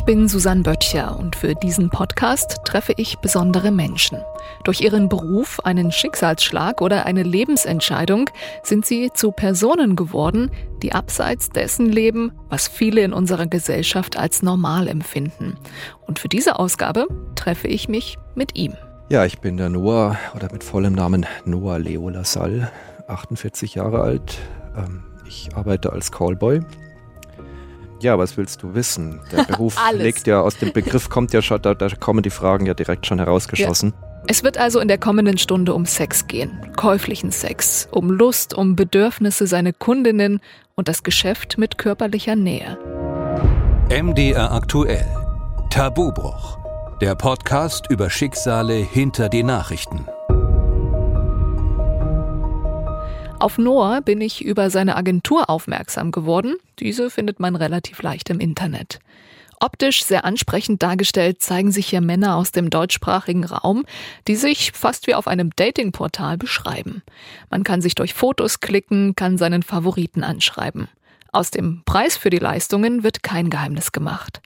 Ich bin Susanne Böttcher und für diesen Podcast treffe ich besondere Menschen. Durch ihren Beruf, einen Schicksalsschlag oder eine Lebensentscheidung sind sie zu Personen geworden, die abseits dessen leben, was viele in unserer Gesellschaft als normal empfinden. Und für diese Ausgabe treffe ich mich mit ihm. Ja, ich bin der Noah oder mit vollem Namen Noah Leo Lassalle, 48 Jahre alt. Ähm, ich arbeite als Callboy ja, was willst du wissen? Der Beruf legt ja aus dem Begriff kommt ja schon, da, da kommen die Fragen ja direkt schon herausgeschossen. Ja. Es wird also in der kommenden Stunde um Sex gehen, käuflichen Sex, um Lust, um Bedürfnisse seiner Kundinnen und das Geschäft mit körperlicher Nähe. MDR aktuell. Tabubruch. Der Podcast über Schicksale hinter die Nachrichten. Auf Noah bin ich über seine Agentur aufmerksam geworden. Diese findet man relativ leicht im Internet. Optisch sehr ansprechend dargestellt zeigen sich hier Männer aus dem deutschsprachigen Raum, die sich fast wie auf einem Datingportal beschreiben. Man kann sich durch Fotos klicken, kann seinen Favoriten anschreiben. Aus dem Preis für die Leistungen wird kein Geheimnis gemacht.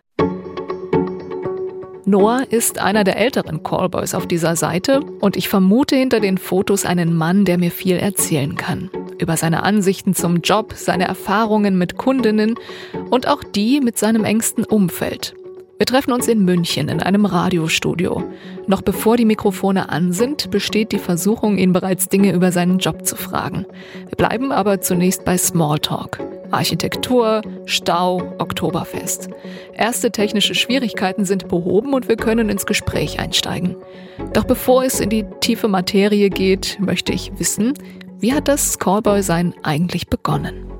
Noah ist einer der älteren Callboys auf dieser Seite und ich vermute hinter den Fotos einen Mann, der mir viel erzählen kann. Über seine Ansichten zum Job, seine Erfahrungen mit Kundinnen und auch die mit seinem engsten Umfeld. Wir treffen uns in München in einem Radiostudio. Noch bevor die Mikrofone an sind, besteht die Versuchung, ihn bereits Dinge über seinen Job zu fragen. Wir bleiben aber zunächst bei Smalltalk. Architektur, Stau, Oktoberfest. Erste technische Schwierigkeiten sind behoben und wir können ins Gespräch einsteigen. Doch bevor es in die tiefe Materie geht, möchte ich wissen, wie hat das Callboy-Sein eigentlich begonnen?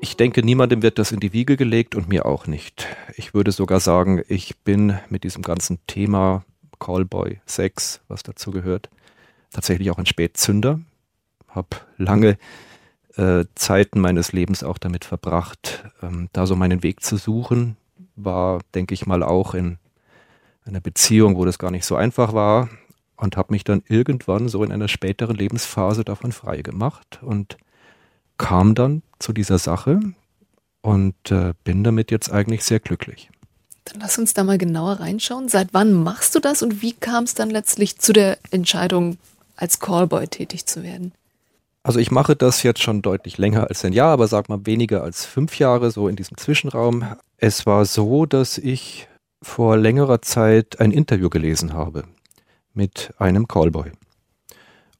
Ich denke, niemandem wird das in die Wiege gelegt und mir auch nicht. Ich würde sogar sagen, ich bin mit diesem ganzen Thema Callboy, Sex, was dazu gehört, tatsächlich auch ein Spätzünder. Hab lange äh, Zeiten meines Lebens auch damit verbracht, ähm, da so meinen Weg zu suchen. War, denke ich mal, auch in einer Beziehung, wo das gar nicht so einfach war und habe mich dann irgendwann so in einer späteren Lebensphase davon frei gemacht und kam dann zu dieser Sache und äh, bin damit jetzt eigentlich sehr glücklich. Dann lass uns da mal genauer reinschauen. Seit wann machst du das und wie kam es dann letztlich zu der Entscheidung, als Callboy tätig zu werden? Also ich mache das jetzt schon deutlich länger als ein Jahr, aber sag mal weniger als fünf Jahre, so in diesem Zwischenraum. Es war so, dass ich vor längerer Zeit ein Interview gelesen habe mit einem Callboy.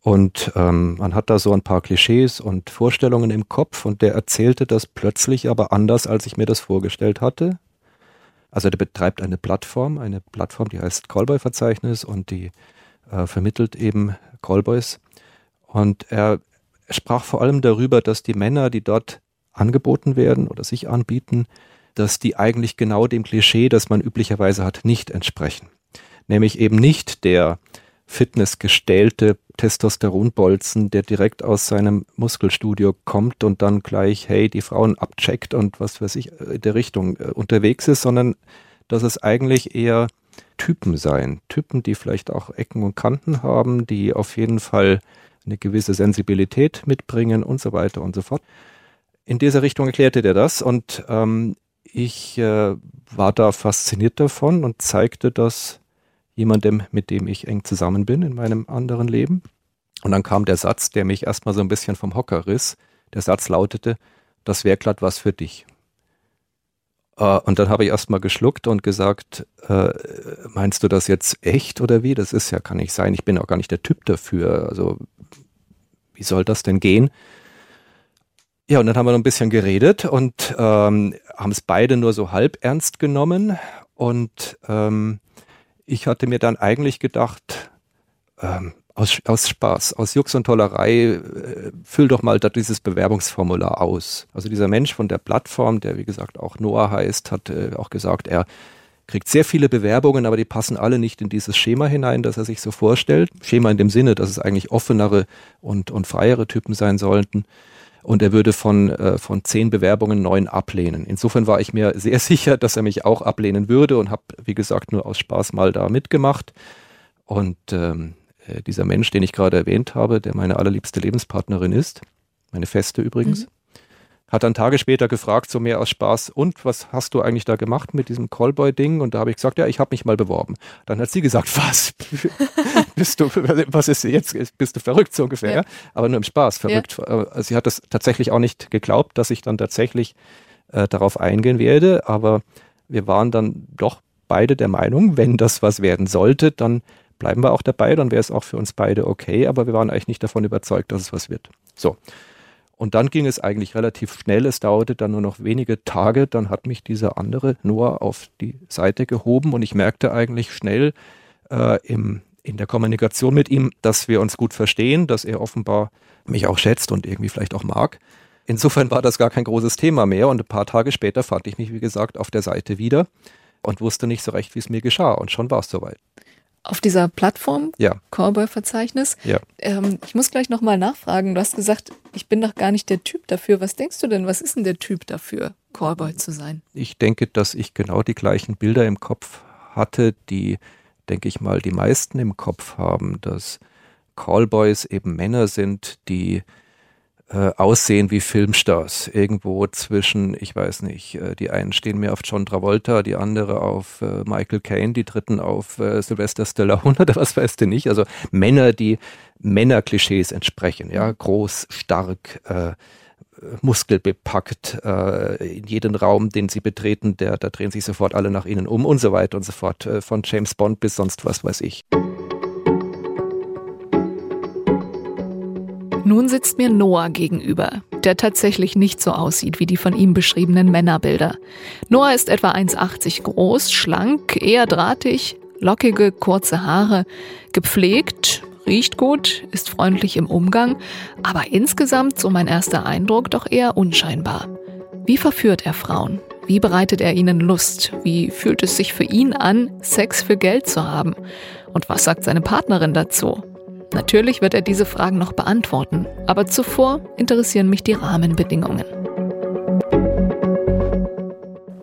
Und ähm, man hat da so ein paar Klischees und Vorstellungen im Kopf und der erzählte das plötzlich aber anders, als ich mir das vorgestellt hatte. Also der betreibt eine Plattform, eine Plattform, die heißt Callboy-Verzeichnis und die äh, vermittelt eben Callboys. Und er sprach vor allem darüber, dass die Männer, die dort angeboten werden oder sich anbieten, dass die eigentlich genau dem Klischee, das man üblicherweise hat, nicht entsprechen. Nämlich eben nicht der fitnessgestellte Testosteronbolzen, der direkt aus seinem Muskelstudio kommt und dann gleich, hey, die Frauen abcheckt und was weiß ich, in der Richtung äh, unterwegs ist, sondern dass es eigentlich eher Typen seien. Typen, die vielleicht auch Ecken und Kanten haben, die auf jeden Fall eine gewisse Sensibilität mitbringen und so weiter und so fort. In dieser Richtung erklärte der das und ähm, ich äh, war da fasziniert davon und zeigte das jemandem, mit dem ich eng zusammen bin in meinem anderen Leben. Und dann kam der Satz, der mich erstmal so ein bisschen vom Hocker riss. Der Satz lautete, das wäre glatt was für dich. Uh, und dann habe ich erstmal geschluckt und gesagt, uh, meinst du das jetzt echt oder wie? Das ist ja, kann nicht sein. Ich bin auch gar nicht der Typ dafür. Also wie soll das denn gehen? Ja, und dann haben wir noch ein bisschen geredet und ähm, haben es beide nur so halb ernst genommen. Und ähm, ich hatte mir dann eigentlich gedacht, ähm, aus, aus Spaß, aus Jux und Tollerei, äh, füll doch mal da dieses Bewerbungsformular aus. Also dieser Mensch von der Plattform, der wie gesagt auch Noah heißt, hat äh, auch gesagt, er kriegt sehr viele Bewerbungen, aber die passen alle nicht in dieses Schema hinein, das er sich so vorstellt. Schema in dem Sinne, dass es eigentlich offenere und, und freiere Typen sein sollten. Und er würde von, äh, von zehn Bewerbungen neun ablehnen. Insofern war ich mir sehr sicher, dass er mich auch ablehnen würde und habe, wie gesagt, nur aus Spaß mal da mitgemacht. Und ähm, äh, dieser Mensch, den ich gerade erwähnt habe, der meine allerliebste Lebenspartnerin ist, meine Feste übrigens, mhm hat dann Tage später gefragt, so mehr aus Spaß, und was hast du eigentlich da gemacht mit diesem Callboy-Ding? Und da habe ich gesagt, ja, ich habe mich mal beworben. Dann hat sie gesagt, was? bist du, was ist jetzt? Bist du verrückt so ungefähr? Ja. Aber nur im Spaß, verrückt. Ja. Also sie hat das tatsächlich auch nicht geglaubt, dass ich dann tatsächlich äh, darauf eingehen werde, aber wir waren dann doch beide der Meinung, wenn das was werden sollte, dann bleiben wir auch dabei, dann wäre es auch für uns beide okay, aber wir waren eigentlich nicht davon überzeugt, dass es was wird. So. Und dann ging es eigentlich relativ schnell. Es dauerte dann nur noch wenige Tage. Dann hat mich dieser andere Noah auf die Seite gehoben und ich merkte eigentlich schnell äh, im, in der Kommunikation mit ihm, dass wir uns gut verstehen, dass er offenbar mich auch schätzt und irgendwie vielleicht auch mag. Insofern war das gar kein großes Thema mehr und ein paar Tage später fand ich mich, wie gesagt, auf der Seite wieder und wusste nicht so recht, wie es mir geschah und schon war es soweit auf dieser Plattform, ja. Callboy-Verzeichnis. Ja. Ähm, ich muss gleich nochmal nachfragen. Du hast gesagt, ich bin doch gar nicht der Typ dafür. Was denkst du denn, was ist denn der Typ dafür, Callboy zu sein? Ich denke, dass ich genau die gleichen Bilder im Kopf hatte, die, denke ich mal, die meisten im Kopf haben, dass Callboys eben Männer sind, die äh, aussehen wie Filmstars. Irgendwo zwischen, ich weiß nicht, äh, die einen stehen mehr auf John Travolta, die andere auf äh, Michael Caine, die dritten auf Sylvester Stallone oder was weißt du nicht. Also Männer, die Männerklischees entsprechen. Ja, groß, stark, muskelbepackt, in jeden Raum, den sie betreten, der, da drehen sich sofort alle nach ihnen um und so weiter und so fort. von James Bond bis sonst was weiß ich. Nun sitzt mir Noah gegenüber, der tatsächlich nicht so aussieht wie die von ihm beschriebenen Männerbilder. Noah ist etwa 1,80 groß, schlank, eher drahtig, lockige, kurze Haare, gepflegt, riecht gut, ist freundlich im Umgang, aber insgesamt, so mein erster Eindruck, doch eher unscheinbar. Wie verführt er Frauen? Wie bereitet er ihnen Lust? Wie fühlt es sich für ihn an, Sex für Geld zu haben? Und was sagt seine Partnerin dazu? Natürlich wird er diese Fragen noch beantworten, aber zuvor interessieren mich die Rahmenbedingungen.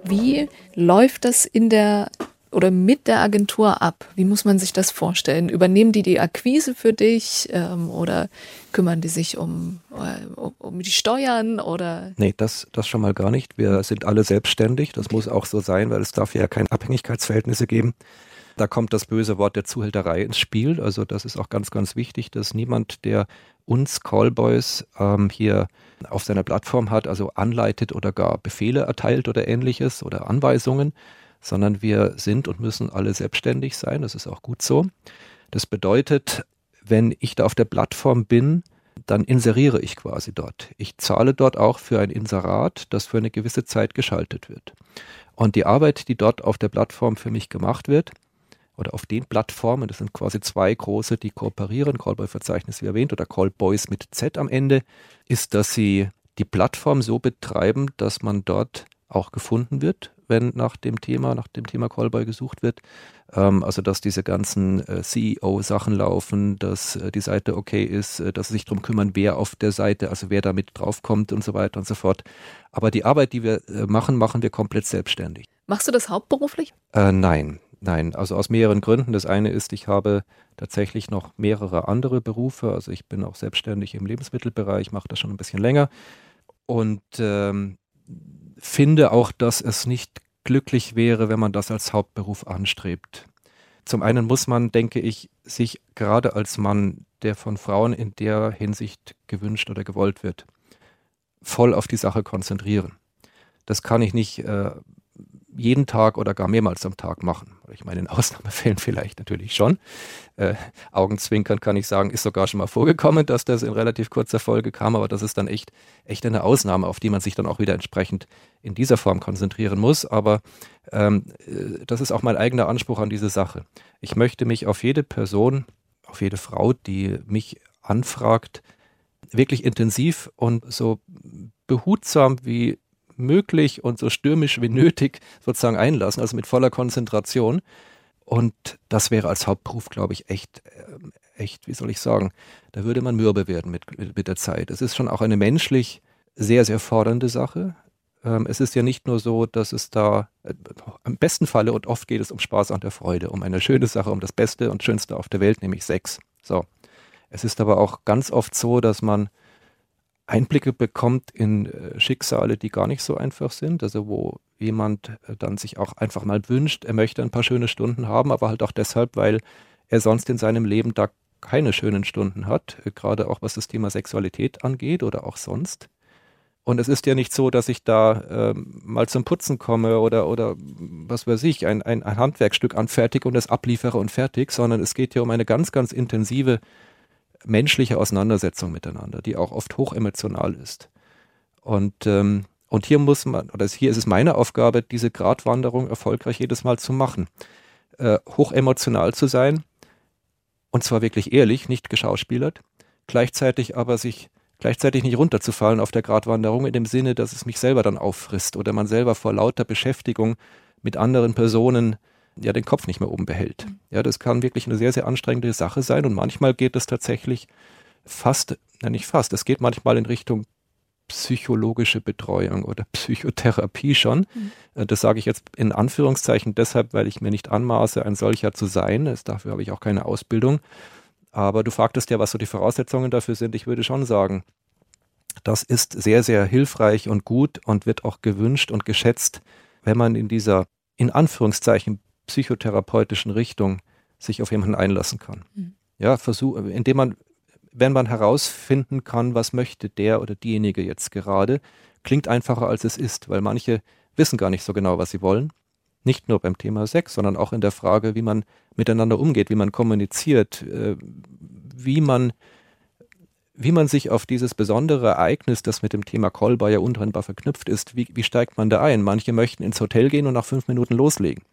Wie läuft das in der oder mit der Agentur ab? Wie muss man sich das vorstellen? Übernehmen die die Akquise für dich ähm, oder kümmern die sich um, äh, um, um, die Steuern oder? Nee, das, das schon mal gar nicht. Wir sind alle selbstständig. Das muss auch so sein, weil es darf ja keine Abhängigkeitsverhältnisse geben. Da kommt das böse Wort der Zuhälterei ins Spiel. Also das ist auch ganz, ganz wichtig, dass niemand, der uns Callboys ähm, hier auf seiner Plattform hat, also anleitet oder gar Befehle erteilt oder ähnliches oder Anweisungen, sondern wir sind und müssen alle selbstständig sein. Das ist auch gut so. Das bedeutet, wenn ich da auf der Plattform bin, dann inseriere ich quasi dort. Ich zahle dort auch für ein Inserat, das für eine gewisse Zeit geschaltet wird. Und die Arbeit, die dort auf der Plattform für mich gemacht wird, oder auf den Plattformen, das sind quasi zwei große, die kooperieren, Callboy-Verzeichnis wie erwähnt oder Callboys mit Z am Ende, ist, dass sie die Plattform so betreiben, dass man dort auch gefunden wird, wenn nach dem Thema, nach dem Thema Callboy gesucht wird. Ähm, also dass diese ganzen äh, CEO-Sachen laufen, dass äh, die Seite okay ist, äh, dass sie sich darum kümmern, wer auf der Seite, also wer damit draufkommt und so weiter und so fort. Aber die Arbeit, die wir äh, machen, machen wir komplett selbstständig. Machst du das hauptberuflich? Äh, nein. Nein, also aus mehreren Gründen. Das eine ist, ich habe tatsächlich noch mehrere andere Berufe. Also ich bin auch selbstständig im Lebensmittelbereich, mache das schon ein bisschen länger und ähm, finde auch, dass es nicht glücklich wäre, wenn man das als Hauptberuf anstrebt. Zum einen muss man, denke ich, sich gerade als Mann, der von Frauen in der Hinsicht gewünscht oder gewollt wird, voll auf die Sache konzentrieren. Das kann ich nicht äh, jeden Tag oder gar mehrmals am Tag machen. Ich meine, in Ausnahmefällen vielleicht natürlich schon. Äh, Augenzwinkern kann ich sagen, ist sogar schon mal vorgekommen, dass das in relativ kurzer Folge kam, aber das ist dann echt, echt eine Ausnahme, auf die man sich dann auch wieder entsprechend in dieser Form konzentrieren muss. Aber ähm, äh, das ist auch mein eigener Anspruch an diese Sache. Ich möchte mich auf jede Person, auf jede Frau, die mich anfragt, wirklich intensiv und so behutsam wie möglich und so stürmisch wie nötig sozusagen einlassen, also mit voller Konzentration. Und das wäre als Hauptberuf, glaube ich, echt, äh, echt, wie soll ich sagen, da würde man mürbe werden mit, mit, der Zeit. Es ist schon auch eine menschlich sehr, sehr fordernde Sache. Ähm, es ist ja nicht nur so, dass es da äh, im besten Falle und oft geht es um Spaß an der Freude, um eine schöne Sache, um das Beste und Schönste auf der Welt, nämlich Sex. So. Es ist aber auch ganz oft so, dass man Einblicke bekommt in äh, Schicksale, die gar nicht so einfach sind, also wo jemand äh, dann sich auch einfach mal wünscht, er möchte ein paar schöne Stunden haben, aber halt auch deshalb, weil er sonst in seinem Leben da keine schönen Stunden hat, äh, gerade auch was das Thema Sexualität angeht oder auch sonst. Und es ist ja nicht so, dass ich da ähm, mal zum Putzen komme oder, oder was weiß ich, ein, ein, ein Handwerkstück anfertige und es abliefere und fertig, sondern es geht ja um eine ganz, ganz intensive menschliche Auseinandersetzung miteinander, die auch oft hochemotional ist. Und, ähm, und hier muss man, oder hier ist es meine Aufgabe, diese Gratwanderung erfolgreich jedes Mal zu machen. Äh, hochemotional zu sein, und zwar wirklich ehrlich, nicht geschauspielert, gleichzeitig aber sich gleichzeitig nicht runterzufallen auf der Gratwanderung in dem Sinne, dass es mich selber dann auffrisst oder man selber vor lauter Beschäftigung mit anderen Personen ja den Kopf nicht mehr oben behält. Ja, das kann wirklich eine sehr, sehr anstrengende Sache sein und manchmal geht es tatsächlich fast, na nicht fast, es geht manchmal in Richtung psychologische Betreuung oder Psychotherapie schon. Mhm. Das sage ich jetzt in Anführungszeichen deshalb, weil ich mir nicht anmaße, ein solcher zu sein. Das, dafür habe ich auch keine Ausbildung. Aber du fragtest ja, was so die Voraussetzungen dafür sind. Ich würde schon sagen, das ist sehr, sehr hilfreich und gut und wird auch gewünscht und geschätzt, wenn man in dieser, in Anführungszeichen, psychotherapeutischen Richtung sich auf jemanden einlassen kann. Mhm. Ja, versuch, indem man, wenn man herausfinden kann, was möchte der oder diejenige jetzt gerade, klingt einfacher als es ist, weil manche wissen gar nicht so genau, was sie wollen. Nicht nur beim Thema Sex, sondern auch in der Frage, wie man miteinander umgeht, wie man kommuniziert, äh, wie man wie man sich auf dieses besondere Ereignis, das mit dem Thema Callbar ja untrennbar verknüpft ist, wie, wie steigt man da ein? Manche möchten ins Hotel gehen und nach fünf Minuten loslegen.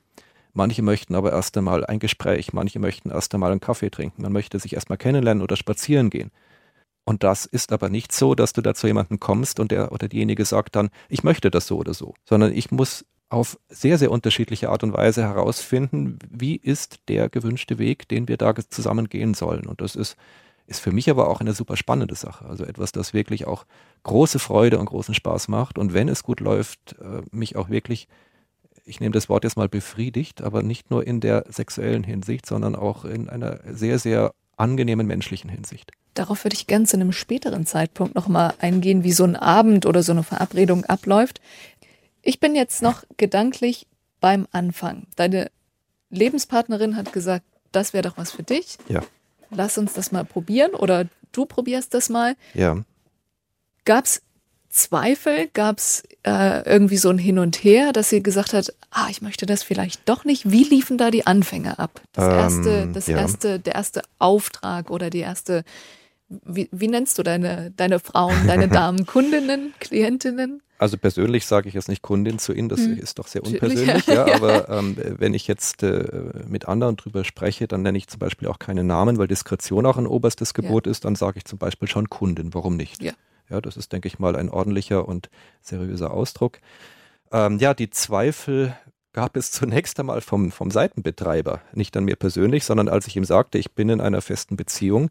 Manche möchten aber erst einmal ein Gespräch, manche möchten erst einmal einen Kaffee trinken, man möchte sich erst mal kennenlernen oder spazieren gehen. Und das ist aber nicht so, dass du da zu jemandem kommst und der oder diejenige sagt dann, ich möchte das so oder so, sondern ich muss auf sehr, sehr unterschiedliche Art und Weise herausfinden, wie ist der gewünschte Weg, den wir da zusammen gehen sollen. Und das ist, ist für mich aber auch eine super spannende Sache. Also etwas, das wirklich auch große Freude und großen Spaß macht. Und wenn es gut läuft, äh, mich auch wirklich, ich nehme das Wort jetzt mal befriedigt, aber nicht nur in der sexuellen Hinsicht, sondern auch in einer sehr, sehr angenehmen menschlichen Hinsicht. Darauf würde ich ganz in einem späteren Zeitpunkt nochmal eingehen, wie so ein Abend oder so eine Verabredung abläuft. Ich bin jetzt noch gedanklich beim Anfang. Deine Lebenspartnerin hat gesagt, das wäre doch was für dich. Ja. Lass uns das mal probieren oder du probierst das mal. Ja. Gab es Zweifel? Gab es äh, irgendwie so ein Hin und Her, dass sie gesagt hat, ah, ich möchte das vielleicht doch nicht? Wie liefen da die Anfänge ab? Das ähm, erste, das ja. erste, der erste Auftrag oder die erste, wie, wie nennst du deine, deine Frauen, deine Damen, Kundinnen, Klientinnen? Also persönlich sage ich jetzt nicht Kundin zu Ihnen, das hm. ist doch sehr unpersönlich, ja, aber ähm, wenn ich jetzt äh, mit anderen drüber spreche, dann nenne ich zum Beispiel auch keine Namen, weil Diskretion auch ein oberstes Gebot ja. ist, dann sage ich zum Beispiel schon Kundin, warum nicht? Ja. Ja, das ist, denke ich mal, ein ordentlicher und seriöser Ausdruck. Ähm, ja, die Zweifel gab es zunächst einmal vom, vom Seitenbetreiber, nicht an mir persönlich, sondern als ich ihm sagte, ich bin in einer festen Beziehung,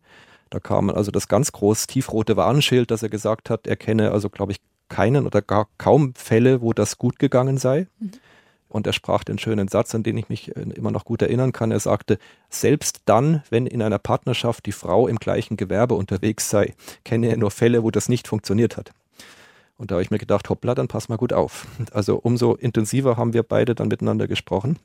da kam also das ganz groß tiefrote Warnschild, dass er gesagt hat, er kenne also, glaube ich, keinen oder gar kaum Fälle, wo das gut gegangen sei. Mhm. Und er sprach den schönen Satz, an den ich mich äh, immer noch gut erinnern kann. Er sagte, selbst dann, wenn in einer Partnerschaft die Frau im gleichen Gewerbe unterwegs sei, kenne er nur Fälle, wo das nicht funktioniert hat. Und da habe ich mir gedacht, hoppla, dann pass mal gut auf. Also umso intensiver haben wir beide dann miteinander gesprochen.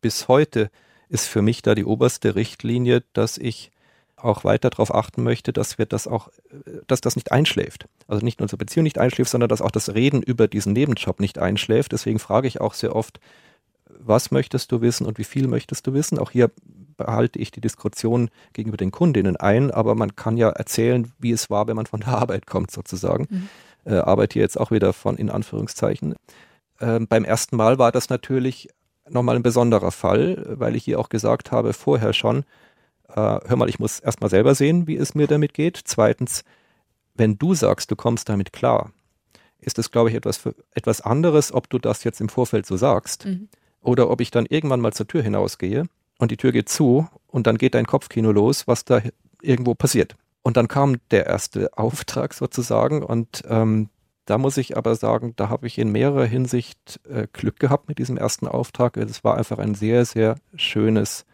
Bis heute ist für mich da die oberste Richtlinie, dass ich auch weiter darauf achten möchte, dass wir das auch, dass das nicht einschläft. Also nicht nur unsere Beziehung nicht einschläft, sondern dass auch das Reden über diesen Nebenjob nicht einschläft. Deswegen frage ich auch sehr oft, was möchtest du wissen und wie viel möchtest du wissen? Auch hier behalte ich die Diskussion gegenüber den Kundinnen ein, aber man kann ja erzählen, wie es war, wenn man von der Arbeit kommt, sozusagen. Mhm. Äh, arbeite hier jetzt auch wieder von in Anführungszeichen. Äh, beim ersten Mal war das natürlich nochmal ein besonderer Fall, weil ich hier auch gesagt habe, vorher schon, äh, hör mal, ich muss erstmal selber sehen, wie es mir damit geht. Zweitens, wenn du sagst, du kommst damit klar, ist es, glaube ich, etwas, für, etwas anderes, ob du das jetzt im Vorfeld so sagst mhm. oder ob ich dann irgendwann mal zur Tür hinausgehe und die Tür geht zu und dann geht dein Kopfkino los, was da irgendwo passiert. Und dann kam der erste Auftrag sozusagen und ähm, da muss ich aber sagen, da habe ich in mehrerer Hinsicht äh, Glück gehabt mit diesem ersten Auftrag. Es war einfach ein sehr, sehr schönes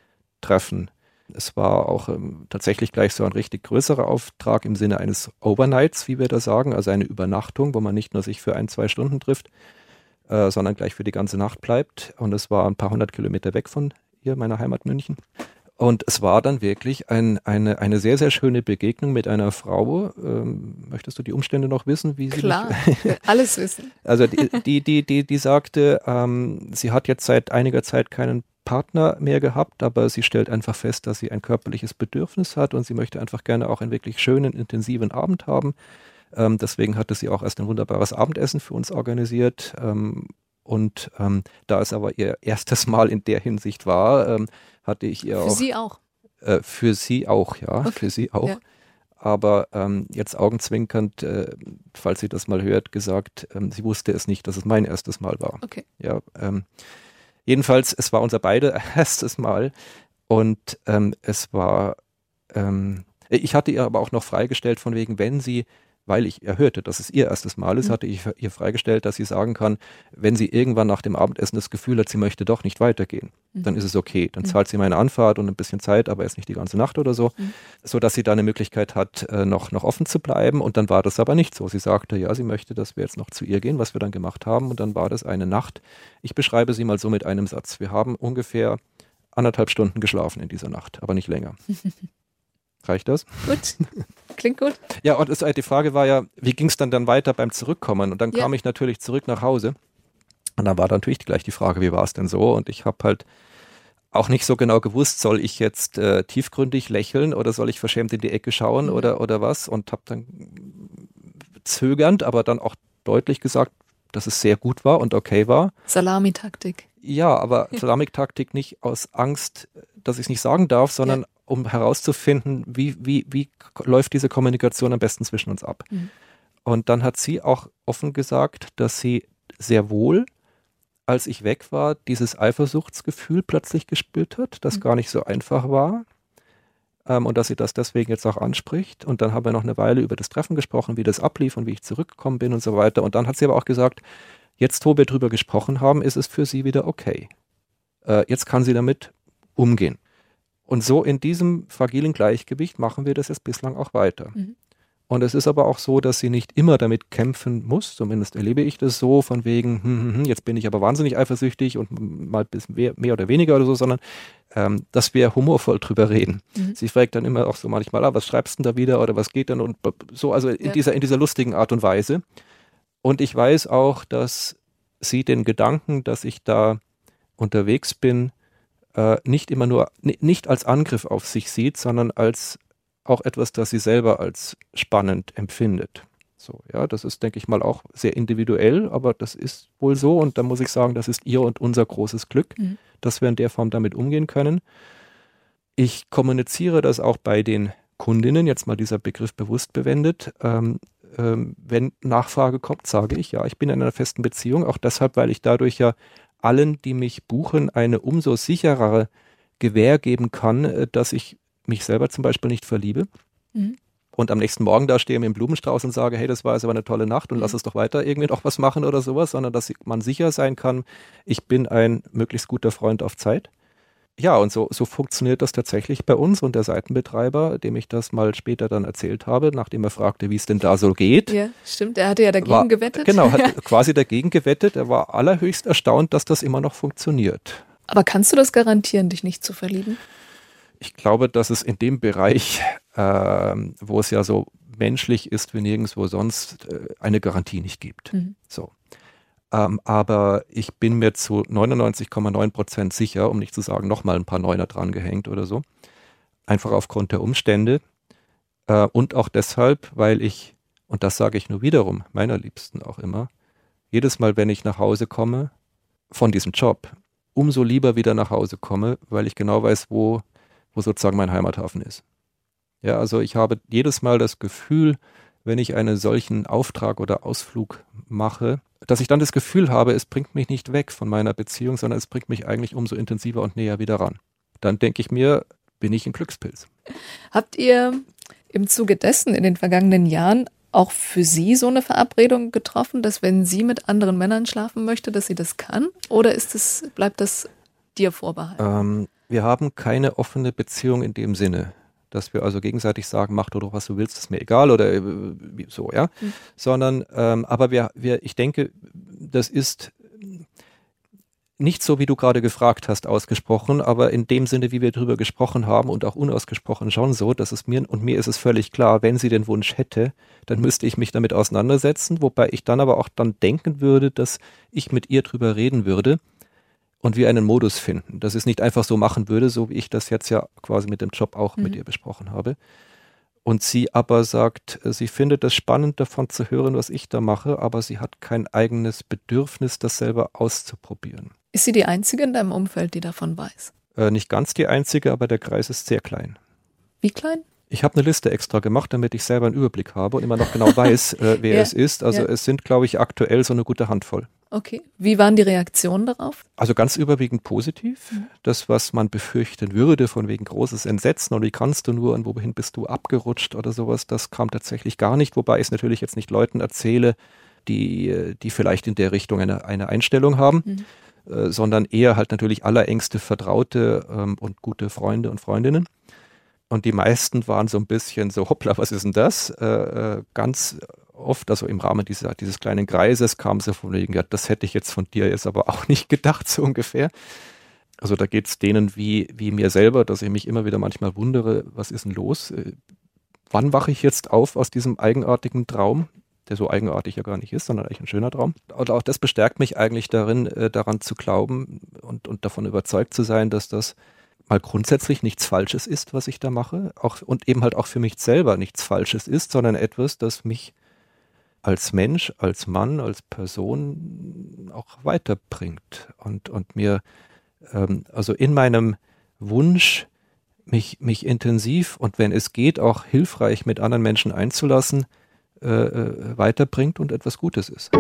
Treffen Es war auch ähm, tatsächlich gleich so ein richtig größerer Auftrag im Sinne eines Overnights, wie wir da sagen, also eine Übernachtung, wo man nicht nur sich für ein, zwei Stunden trifft, äh, sondern gleich für die ganze Nacht bleibt. Und es war ein paar hundert Kilometer weg von hier, meiner Heimat München. Und es war dann wirklich ein, eine, eine sehr, sehr schöne Begegnung mit einer Frau. Ähm, möchtest du die Umstände noch wissen? Wie sie Klar, alles wissen. Also die, die, die, die, die sagte, ähm, sie hat jetzt seit einiger Zeit keinen Partner mehr gehabt, aber sie stellt einfach fest, dass sie ein körperliches Bedürfnis hat und sie möchte einfach gerne auch einen wirklich schönen, intensiven Abend haben. Ähm, deswegen hatte sie auch erst ein wunderbares Abendessen für uns organisiert. Ähm, und ähm, da es aber ihr erstes Mal in der Hinsicht war, ähm, hatte ich ihr für auch. Für Sie auch? Äh, für sie auch, ja. Okay. Für sie auch. Ja. Aber ähm, jetzt augenzwinkernd, äh, falls sie das mal hört, gesagt, ähm, sie wusste es nicht, dass es mein erstes Mal war. Okay. Ja, jedenfalls, es war unser beide erstes Mal und ähm, es war, ähm, ich hatte ihr aber auch noch freigestellt von wegen, wenn sie weil ich erhörte, dass es ihr erstes Mal ist, mhm. hatte ich ihr freigestellt, dass sie sagen kann, wenn sie irgendwann nach dem Abendessen das Gefühl hat, sie möchte doch nicht weitergehen, mhm. dann ist es okay. Dann mhm. zahlt sie meine Anfahrt und ein bisschen Zeit, aber erst nicht die ganze Nacht oder so, mhm. so dass sie da eine Möglichkeit hat, äh, noch, noch offen zu bleiben. Und dann war das aber nicht so. Sie sagte, ja, sie möchte, dass wir jetzt noch zu ihr gehen, was wir dann gemacht haben. Und dann war das eine Nacht. Ich beschreibe sie mal so mit einem Satz. Wir haben ungefähr anderthalb Stunden geschlafen in dieser Nacht, aber nicht länger. Reicht das? Gut. Klingt gut. Ja, und es, die Frage war ja, wie ging es dann, dann weiter beim Zurückkommen? Und dann ja. kam ich natürlich zurück nach Hause. Und dann war natürlich gleich die Frage, wie war es denn so? Und ich habe halt auch nicht so genau gewusst, soll ich jetzt äh, tiefgründig lächeln oder soll ich verschämt in die Ecke schauen mhm. oder, oder was? Und habe dann zögernd, aber dann auch deutlich gesagt, dass es sehr gut war und okay war. Salamitaktik. Ja, aber Salamitaktik nicht aus Angst, dass ich es nicht sagen darf, sondern ja um herauszufinden, wie, wie, wie läuft diese Kommunikation am besten zwischen uns ab. Mhm. Und dann hat sie auch offen gesagt, dass sie sehr wohl, als ich weg war, dieses Eifersuchtsgefühl plötzlich gespürt hat, das mhm. gar nicht so einfach war. Ähm, und dass sie das deswegen jetzt auch anspricht. Und dann haben wir noch eine Weile über das Treffen gesprochen, wie das ablief und wie ich zurückgekommen bin und so weiter. Und dann hat sie aber auch gesagt, jetzt wo wir drüber gesprochen haben, ist es für sie wieder okay. Äh, jetzt kann sie damit umgehen. Und so in diesem fragilen Gleichgewicht machen wir das jetzt bislang auch weiter. Mhm. Und es ist aber auch so, dass sie nicht immer damit kämpfen muss, zumindest erlebe ich das so, von wegen, hm, hm, hm, jetzt bin ich aber wahnsinnig eifersüchtig und mal ein bisschen mehr, mehr oder weniger oder so, sondern ähm, dass wir humorvoll drüber reden. Mhm. Sie fragt dann immer auch so manchmal, ah, was schreibst du denn da wieder oder was geht denn und so, also in, ja. dieser, in dieser lustigen Art und Weise. Und ich weiß auch, dass sie den Gedanken, dass ich da unterwegs bin, äh, nicht immer nur, nicht als Angriff auf sich sieht, sondern als auch etwas, das sie selber als spannend empfindet. So, ja, das ist, denke ich mal, auch sehr individuell, aber das ist wohl so und da muss ich sagen, das ist ihr und unser großes Glück, mhm. dass wir in der Form damit umgehen können. Ich kommuniziere das auch bei den Kundinnen, jetzt mal dieser Begriff bewusst bewendet. Ähm, ähm, wenn Nachfrage kommt, sage ich, ja, ich bin in einer festen Beziehung, auch deshalb, weil ich dadurch ja allen, die mich buchen, eine umso sicherere Gewähr geben kann, äh, dass ich mich selber zum Beispiel nicht verliebe. Mhm. Und am nächsten Morgen da stehe mit dem Blumenstrauß und sage, hey, das war jetzt aber eine tolle Nacht und mhm. lass es doch weiter irgendwie noch was machen oder sowas, sondern dass man sicher sein kann, ich bin ein möglichst guter Freund auf Zeit ja, und so, so funktioniert das tatsächlich bei uns und der Seitenbetreiber, dem ich das mal später dann erzählt habe, nachdem er fragte, wie es denn da so geht. Ja, stimmt, er hatte ja dagegen war, gewettet. Genau, hat quasi dagegen gewettet. Er war allerhöchst erstaunt, dass das immer noch funktioniert. Aber kannst du das garantieren, dich nicht zu verlieben? Ich glaube, dass es in dem Bereich, äh, wo es ja so menschlich ist wie nirgendwo sonst, äh, eine Garantie nicht gibt. Mhm. So. Ähm, aber ich bin mir zu 99,9 Prozent sicher, um nicht zu sagen, nochmal ein paar Neuner dran gehängt oder so. Einfach aufgrund der Umstände. Äh, und auch deshalb, weil ich, und das sage ich nur wiederum, meiner Liebsten auch immer, jedes Mal, wenn ich nach Hause komme von diesem Job, umso lieber wieder nach Hause komme, weil ich genau weiß, wo, wo sozusagen mein Heimathafen ist. Ja, also ich habe jedes Mal das Gefühl, wenn ich einen solchen Auftrag oder Ausflug mache, dass ich dann das Gefühl habe, es bringt mich nicht weg von meiner Beziehung, sondern es bringt mich eigentlich umso intensiver und näher wieder ran. Dann denke ich mir, bin ich ein Glückspilz. Habt ihr im Zuge dessen in den vergangenen Jahren auch für sie so eine Verabredung getroffen, dass wenn sie mit anderen Männern schlafen möchte, dass sie das kann? Oder ist es, bleibt das dir vorbehalten? Ähm, Wir haben keine offene Beziehung in dem Sinne, dass wir also gegenseitig sagen, mach doch was du willst, ist mir egal oder äh, so, ja. Mhm. Sondern, ähm, aber wir, wir, ich denke, das ist nicht so, wie du gerade gefragt hast, ausgesprochen, aber in dem Sinne, wie wir darüber gesprochen haben und auch unausgesprochen schon so, dass es mir und mir ist es völlig klar, wenn sie den Wunsch hätte, dann müsste ich mich damit auseinandersetzen, wobei ich dann aber auch dann denken würde, dass ich mit ihr drüber reden würde und wir einen Modus finden, dass es nicht einfach so machen würde, so wie ich das jetzt ja quasi mit dem Job auch mhm. mit ihr besprochen habe. Und sie aber sagt, sie findet es spannend davon zu hören, was ich da mache, aber sie hat kein eigenes Bedürfnis, das selber auszuprobieren. Ist sie die Einzige in deinem Umfeld, die davon weiß? Äh, nicht ganz die Einzige, aber der Kreis ist sehr klein. Wie klein? Ich habe eine Liste extra gemacht, damit ich selber einen Überblick habe und immer noch genau weiß, äh, wer ja, es ist. Also ja. es sind, glaube ich, aktuell so eine gute Handvoll. Okay. Wie waren die Reaktionen darauf? Also ganz überwiegend positiv. Mhm. Das, was man befürchten würde, von wegen großes Entsetzen und wie kannst du nur und wohin bist du abgerutscht oder sowas, das kam tatsächlich gar nicht. Wobei ich es natürlich jetzt nicht Leuten erzähle, die, die vielleicht in der Richtung eine, eine Einstellung haben, mhm. äh, sondern eher halt natürlich allerengste Vertraute ähm, und gute Freunde und Freundinnen. Und die meisten waren so ein bisschen so, hoppla, was ist denn das? Äh, äh ganz oft, also im Rahmen dieser, dieses kleinen Kreises, kam sie von wegen, ja, das hätte ich jetzt von dir jetzt aber auch nicht gedacht, so ungefähr. Also da geht es denen wie, wie mir selber, dass ich mich immer wieder manchmal wundere, was ist denn los? Äh, wann wache ich jetzt auf aus diesem eigenartigen Traum, der so eigenartig ja gar nicht ist, sondern eigentlich ein schöner Traum. Und auch das bestärkt mich eigentlich darin, äh, daran zu glauben und, und davon überzeugt zu sein, dass das mal grundsätzlich nichts Falsches ist, was ich da mache, auch, und eben halt auch für mich selber nichts Falsches ist, sondern etwas, das mich als Mensch, als Mann, als Person auch weiterbringt und, und mir ähm, also in meinem Wunsch, mich, mich intensiv und wenn es geht, auch hilfreich mit anderen Menschen einzulassen, äh, äh weiterbringt und etwas Gutes ist.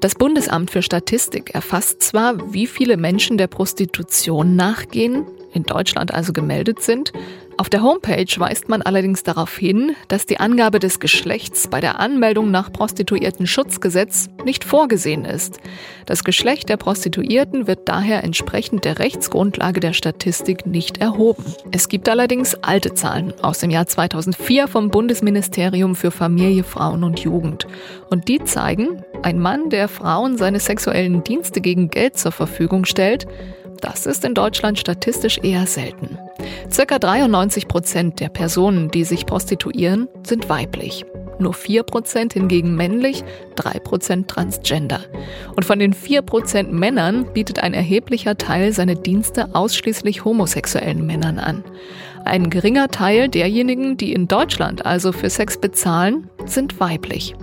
Das Bundesamt für Statistik erfasst zwar, wie viele Menschen der Prostitution nachgehen, in Deutschland also gemeldet sind, auf der Homepage weist man allerdings darauf hin, dass die Angabe des Geschlechts bei der Anmeldung nach Prostituiertenschutzgesetz nicht vorgesehen ist. Das Geschlecht der Prostituierten wird daher entsprechend der Rechtsgrundlage der Statistik nicht erhoben. Es gibt allerdings alte Zahlen aus dem Jahr 2004 vom Bundesministerium für Familie, Frauen und Jugend. Und die zeigen, ein Mann, der Frauen seine sexuellen Dienste gegen Geld zur Verfügung stellt, das ist in Deutschland statistisch eher selten. Circa 93 Prozent der Personen, die sich prostituieren, sind weiblich. Nur 4 Prozent hingegen männlich, 3 Prozent transgender. Und von den 4 Prozent Männern bietet ein erheblicher Teil seine Dienste ausschließlich homosexuellen Männern an. Ein geringer Teil derjenigen, die in Deutschland also für Sex bezahlen, sind weiblich.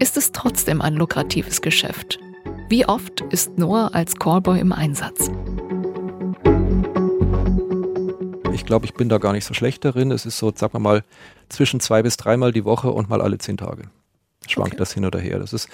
Ist es trotzdem ein lukratives Geschäft? Wie oft ist Noah als Callboy im Einsatz? Ich glaube, ich bin da gar nicht so schlecht darin. Es ist so, sagen wir mal, zwischen zwei bis dreimal die Woche und mal alle zehn Tage. Schwankt okay. das hin oder her. Das ist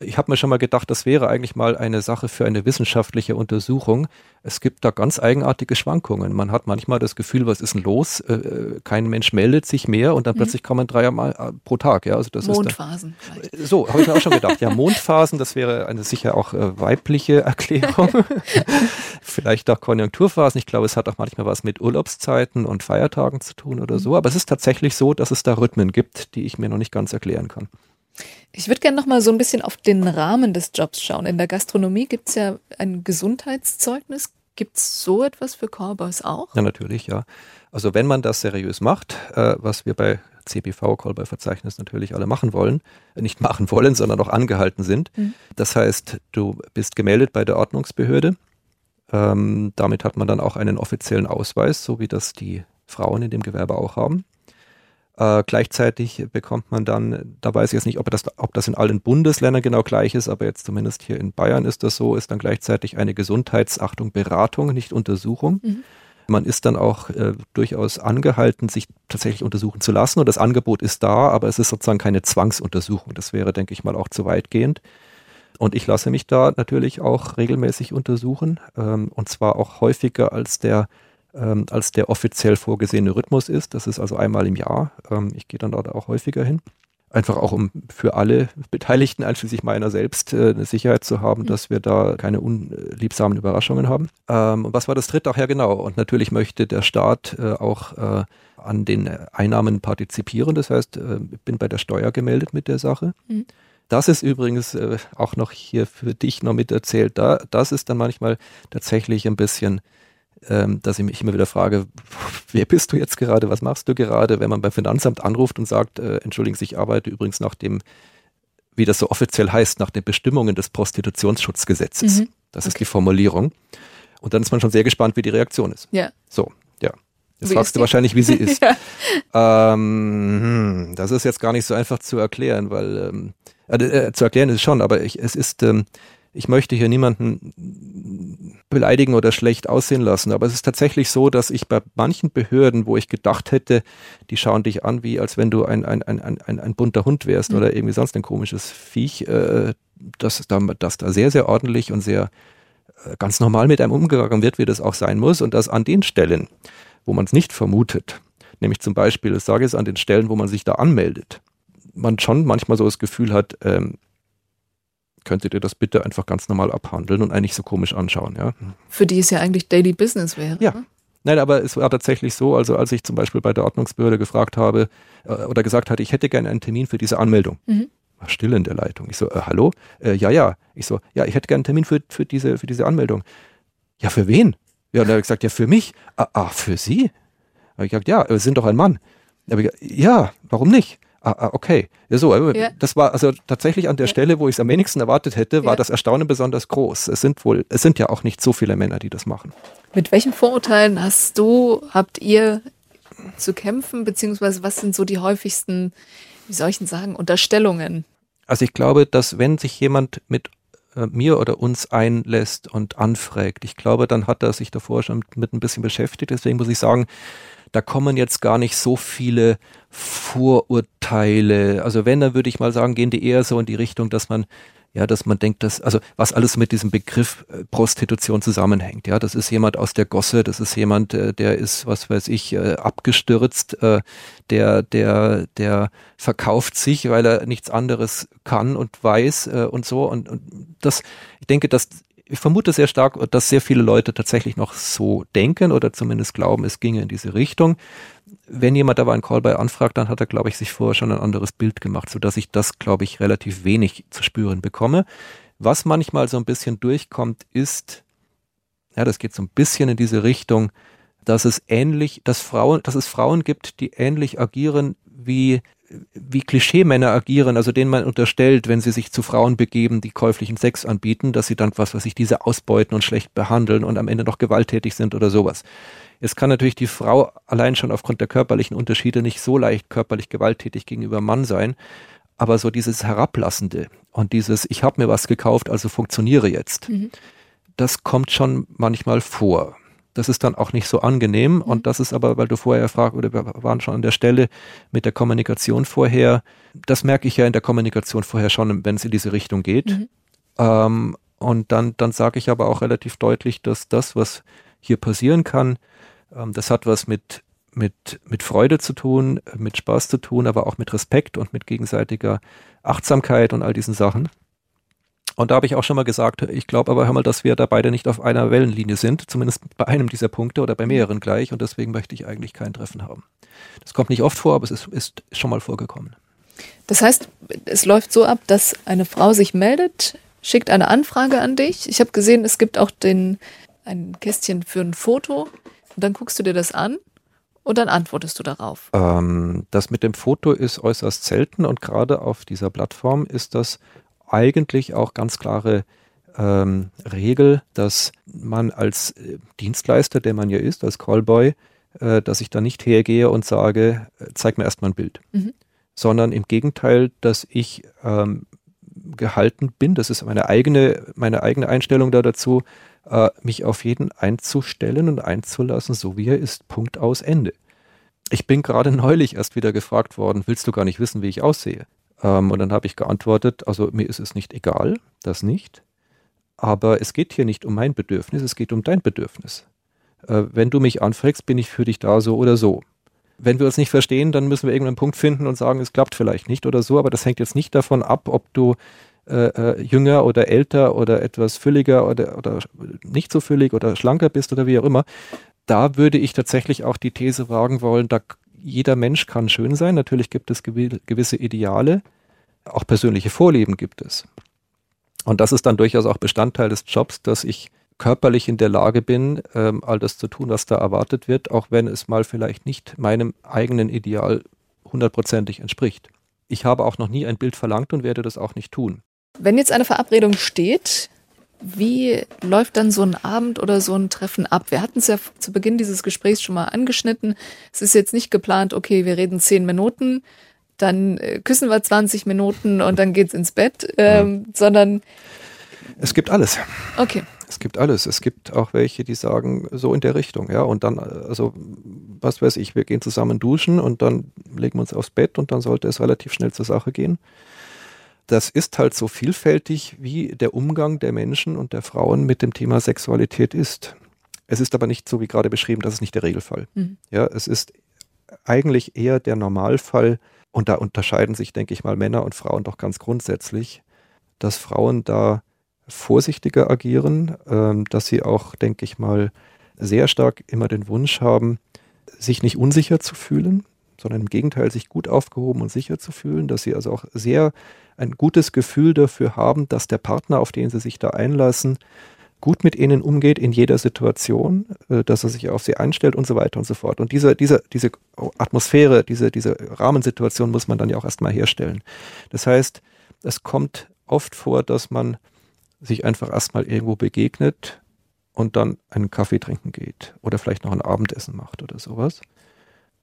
ich habe mir schon mal gedacht, das wäre eigentlich mal eine Sache für eine wissenschaftliche Untersuchung. Es gibt da ganz eigenartige Schwankungen. Man hat manchmal das Gefühl, was ist denn los? Äh, äh kein Mensch meldet sich mehr und dann mhm. plötzlich kommen dreimal äh, pro Tag. Ja, also das Mondphasen. Ist dann, so, habe ich mir auch schon gedacht. Ja, Mondphasen, das wäre eine sicher auch weibliche Erklärung. Vielleicht auch Konjunkturphasen. Ich glaube, es hat auch manchmal was mit Urlaubszeiten und Feiertagen zu tun oder mhm. so. Aber es ist tatsächlich so, dass es da Rhythmen gibt, die ich mir noch nicht ganz erklären kann. Ich würde gerne noch mal so ein bisschen auf den Rahmen des Jobs schauen. In der Gastronomie gibt es ja ein Gesundheitszeugnis. Gibt es so etwas für Callboys auch? Ja, natürlich, ja. Also wenn man das seriös macht, äh, was wir bei CPV, Callboy-Verzeichnis natürlich alle machen wollen, äh, nicht machen wollen, sondern auch angehalten sind. Mhm. Das heißt, du bist gemeldet bei der Ordnungsbehörde. Ähm, damit hat man dann auch einen offiziellen Ausweis, so wie das die Frauen in dem Gewerbe auch haben. Äh, gleichzeitig bekommt man dann, da weiß ich jetzt nicht, ob das, ob das in allen Bundesländern genau gleich ist, aber jetzt zumindest hier in Bayern ist das so, ist dann gleichzeitig eine Gesundheitsachtung, Beratung, nicht Untersuchung. Mhm. Man ist dann auch äh, durchaus angehalten, sich tatsächlich untersuchen zu lassen und das Angebot ist da, aber es ist sozusagen keine Zwangsuntersuchung. Das wäre, denke ich mal, auch zu weitgehend. Und ich lasse mich da natürlich auch regelmäßig untersuchen ähm, und zwar auch häufiger als der ähm, als der offiziell vorgesehene Rhythmus ist. Das ist also einmal im Jahr. Ähm, ich gehe dann dort auch häufiger hin. Einfach auch um für alle Beteiligten, einschließlich meiner selbst, äh, eine Sicherheit zu haben, mhm. dass wir da keine unliebsamen Überraschungen haben. Ähm, und was war das dritte? Ach ja, genau. Und natürlich möchte der Staat äh, auch äh, an den Einnahmen partizipieren. Das heißt, ich bin bei der Steuer gemeldet mit der Sache. Mhm. Das ist übrigens auch noch hier für dich noch mit erzählt. Da, das ist dann manchmal tatsächlich ein bisschen ähm, dass ich mich immer wieder frage, wer bist du jetzt gerade, was machst du gerade, wenn man beim Finanzamt anruft und sagt, äh, entschuldigen Sie, ich arbeite übrigens nach dem, wie das so offiziell heißt, nach den Bestimmungen des Prostitutionsschutzgesetzes. Mhm. Das okay. ist die Formulierung. Und dann ist man schon sehr gespannt, wie die Reaktion ist. Ja. So, ja. Jetzt wie fragst du wahrscheinlich, wie sie ist. ja. ähm, hm, das ist jetzt gar nicht so einfach zu erklären, weil ähm, äh, äh zu erklären ist es schon, aber ich, es ist ähm, ich möchte hier niemanden beleidigen oder schlecht aussehen lassen, aber es ist tatsächlich so, dass ich bei manchen Behörden, wo ich gedacht hätte, die schauen dich an, wie als wenn du ein, ein, ein, ein, ein bunter Hund wärst mhm. oder irgendwie sonst ein komisches Viech, äh, dass, da, dass da sehr, sehr ordentlich und sehr äh, ganz normal mit einem umgegangen wird, wie das auch sein muss und dass an den Stellen, wo man es nicht vermutet, nämlich zum Beispiel, ich sage es an den Stellen, wo man sich da anmeldet, man schon manchmal so das Gefühl hat, ähm, könntet ihr das bitte einfach ganz normal abhandeln und eigentlich so komisch anschauen, ja. Für die es ja eigentlich Daily Business wäre. Ja. Ne? Nein, aber es war tatsächlich so, also als ich zum Beispiel bei der Ordnungsbehörde gefragt habe äh, oder gesagt hatte, ich hätte gerne einen Termin für diese Anmeldung. Mhm. War still in der Leitung. Ich so, äh, hallo? Äh, ja, ja. Ich so, ja, ich hätte gerne einen Termin für, für, diese, für diese Anmeldung. Ja, für wen? Ja, und er hat gesagt, ja, für mich. Ah, ah für Sie? Habe ich gesagt, ja, wir sind doch ein Mann. Ich gesagt, ja, warum nicht? Ah, ah, okay. Ja, so, ja. das war also tatsächlich an der ja. Stelle, wo ich es am wenigsten erwartet hätte, war das Erstaunen besonders groß. Es sind wohl, es sind ja auch nicht so viele Männer, die das machen. Mit welchen Vorurteilen hast du, habt ihr zu kämpfen, beziehungsweise was sind so die häufigsten, wie soll ich denn sagen, Unterstellungen? Also ich glaube, dass wenn sich jemand mit äh, mir oder uns einlässt und anfragt, ich glaube, dann hat er sich davor schon mit ein bisschen beschäftigt. Deswegen muss ich sagen, da kommen jetzt gar nicht so viele Vorurteile. Also wenn, dann würde ich mal sagen, gehen die eher so in die Richtung, dass man ja, dass man denkt, dass, also was alles mit diesem Begriff äh, Prostitution zusammenhängt. Ja, das ist jemand aus der Gosse, das ist jemand, äh, der ist, was weiß ich, äh, abgestürzt, der, der, der verkauft sich, weil er nichts anderes kann und weiß und so. Und, und das, ich denke, dass ich vermute sehr stark, dass sehr viele Leute tatsächlich noch so denken oder zumindest glauben, es ginge in diese Richtung. Wenn jemand aber einen Callby anfragt, dann hat er, glaube ich, sich vorher schon ein anderes Bild gemacht, sodass ich das, glaube ich, relativ wenig zu spüren bekomme. Was manchmal so ein bisschen durchkommt, ist, ja, das geht so ein bisschen in diese Richtung, dass es ähnlich, dass Frauen, dass es Frauen gibt, die ähnlich agieren wie wie Klischeemänner agieren, also denen man unterstellt, wenn sie sich zu Frauen begeben, die käuflichen Sex anbieten, dass sie dann was weiß ich, diese ausbeuten und schlecht behandeln und am Ende noch gewalttätig sind oder sowas. Es kann natürlich die Frau allein schon aufgrund der körperlichen Unterschiede nicht so leicht körperlich gewalttätig gegenüber Mann sein, aber so dieses Herablassende und dieses Ich habe mir was gekauft, also funktioniere jetzt, mhm. das kommt schon manchmal vor. Das ist dann auch nicht so angenehm. Mhm. Und das ist aber, weil du vorher fragst, oder wir waren schon an der Stelle mit der Kommunikation vorher, das merke ich ja in der Kommunikation vorher schon, wenn es in diese Richtung geht. Mhm. Ähm, und dann, dann sage ich aber auch relativ deutlich, dass das, was hier passieren kann, ähm, das hat was mit, mit, mit Freude zu tun, mit Spaß zu tun, aber auch mit Respekt und mit gegenseitiger Achtsamkeit und all diesen Sachen. Und da habe ich auch schon mal gesagt, ich glaube aber, hör mal, dass wir da beide nicht auf einer Wellenlinie sind, zumindest bei einem dieser Punkte oder bei mehreren gleich. Und deswegen möchte ich eigentlich kein Treffen haben. Das kommt nicht oft vor, aber es ist, ist schon mal vorgekommen. Das heißt, es läuft so ab, dass eine Frau sich meldet, schickt eine Anfrage an dich. Ich habe gesehen, es gibt auch den, ein Kästchen für ein Foto. Und dann guckst du dir das an und dann antwortest du darauf. Ähm, das mit dem Foto ist äußerst selten und gerade auf dieser Plattform ist das eigentlich auch ganz klare ähm, Regel, dass man als äh, Dienstleister, der man ja ist, als Callboy, äh, dass ich da nicht hergehe und sage, äh, zeig mir erstmal ein Bild. Mhm. Sondern im Gegenteil, dass ich ähm, gehalten bin, das ist meine eigene, meine eigene Einstellung da dazu, äh, mich auf jeden einzustellen und einzulassen, so wie er ist. Punkt aus Ende. Ich bin gerade neulich erst wieder gefragt worden, willst du gar nicht wissen, wie ich aussehe? Ähm, und dann habe ich geantwortet, also mir ist es nicht egal, das nicht. Aber es geht hier nicht um mein Bedürfnis, es geht um dein Bedürfnis. Äh, wenn du mich anfragst, bin ich für dich da so oder so. wenn wir uns nicht verstehen, dann müssen wir irgendeinen Punkt finden und sagen, es klappt vielleicht nicht oder so, aber das hängt jetzt nicht davon ab, ob du äh, äh, jünger oder älter oder etwas fülliger oder, oder nicht so füllig oder schlanker bist oder wie auch immer. Da würde ich tatsächlich auch die These wagen wollen, da jeder Mensch kann schön sein. Natürlich gibt es gewisse Ideale, auch persönliche Vorlieben gibt es. Und das ist dann durchaus auch Bestandteil des Jobs, dass ich körperlich in der Lage bin, ähm, all das zu tun, was da erwartet wird, auch wenn es mal vielleicht nicht meinem eigenen Ideal hundertprozentig entspricht. Ich habe auch noch nie ein Bild verlangt und werde das auch nicht tun. Wenn jetzt eine Verabredung steht, wie läuft dann so ein Abend oder so ein Treffen ab? Wir hatten es ja zu Beginn dieses Gesprächs schon mal angeschnitten. Es ist jetzt nicht geplant, okay, wir reden zehn Minuten, dann äh, küssen wir 20 Minuten und dann geht's ins Bett, ähm, mhm. sondern es gibt alles. Okay. Es gibt alles. Es gibt auch welche, die sagen, so in der Richtung, ja. Und dann, also, was weiß ich, wir gehen zusammen duschen und dann legen wir uns aufs Bett und dann sollte es relativ schnell zur Sache gehen. Das ist halt so vielfältig, wie der Umgang der Menschen und der Frauen mit dem Thema Sexualität ist. Es ist aber nicht so wie gerade beschrieben, das ist nicht der Regelfall. Mhm. Ja, es ist eigentlich eher der Normalfall, und da unterscheiden sich, denke ich mal, Männer und Frauen doch ganz grundsätzlich, dass Frauen da vorsichtiger agieren, ähm, dass sie auch, denke ich mal, sehr stark immer den Wunsch haben, sich nicht unsicher zu fühlen, sondern im Gegenteil sich gut aufgehoben und sicher zu fühlen, dass sie also auch sehr ein gutes Gefühl dafür haben, dass der Partner, auf den sie sich da einlassen, gut mit ihnen umgeht in jeder Situation, äh, dass er sich auf sie einstellt und so weiter und so fort. Und diese, diese, diese Atmosphäre, diese, diese Rahmensituation muss man dann ja auch erstmal herstellen. Das heißt, es kommt oft vor, dass man sich einfach erstmal irgendwo begegnet und dann einen Kaffee trinken geht oder vielleicht noch ein Abendessen macht oder sowas,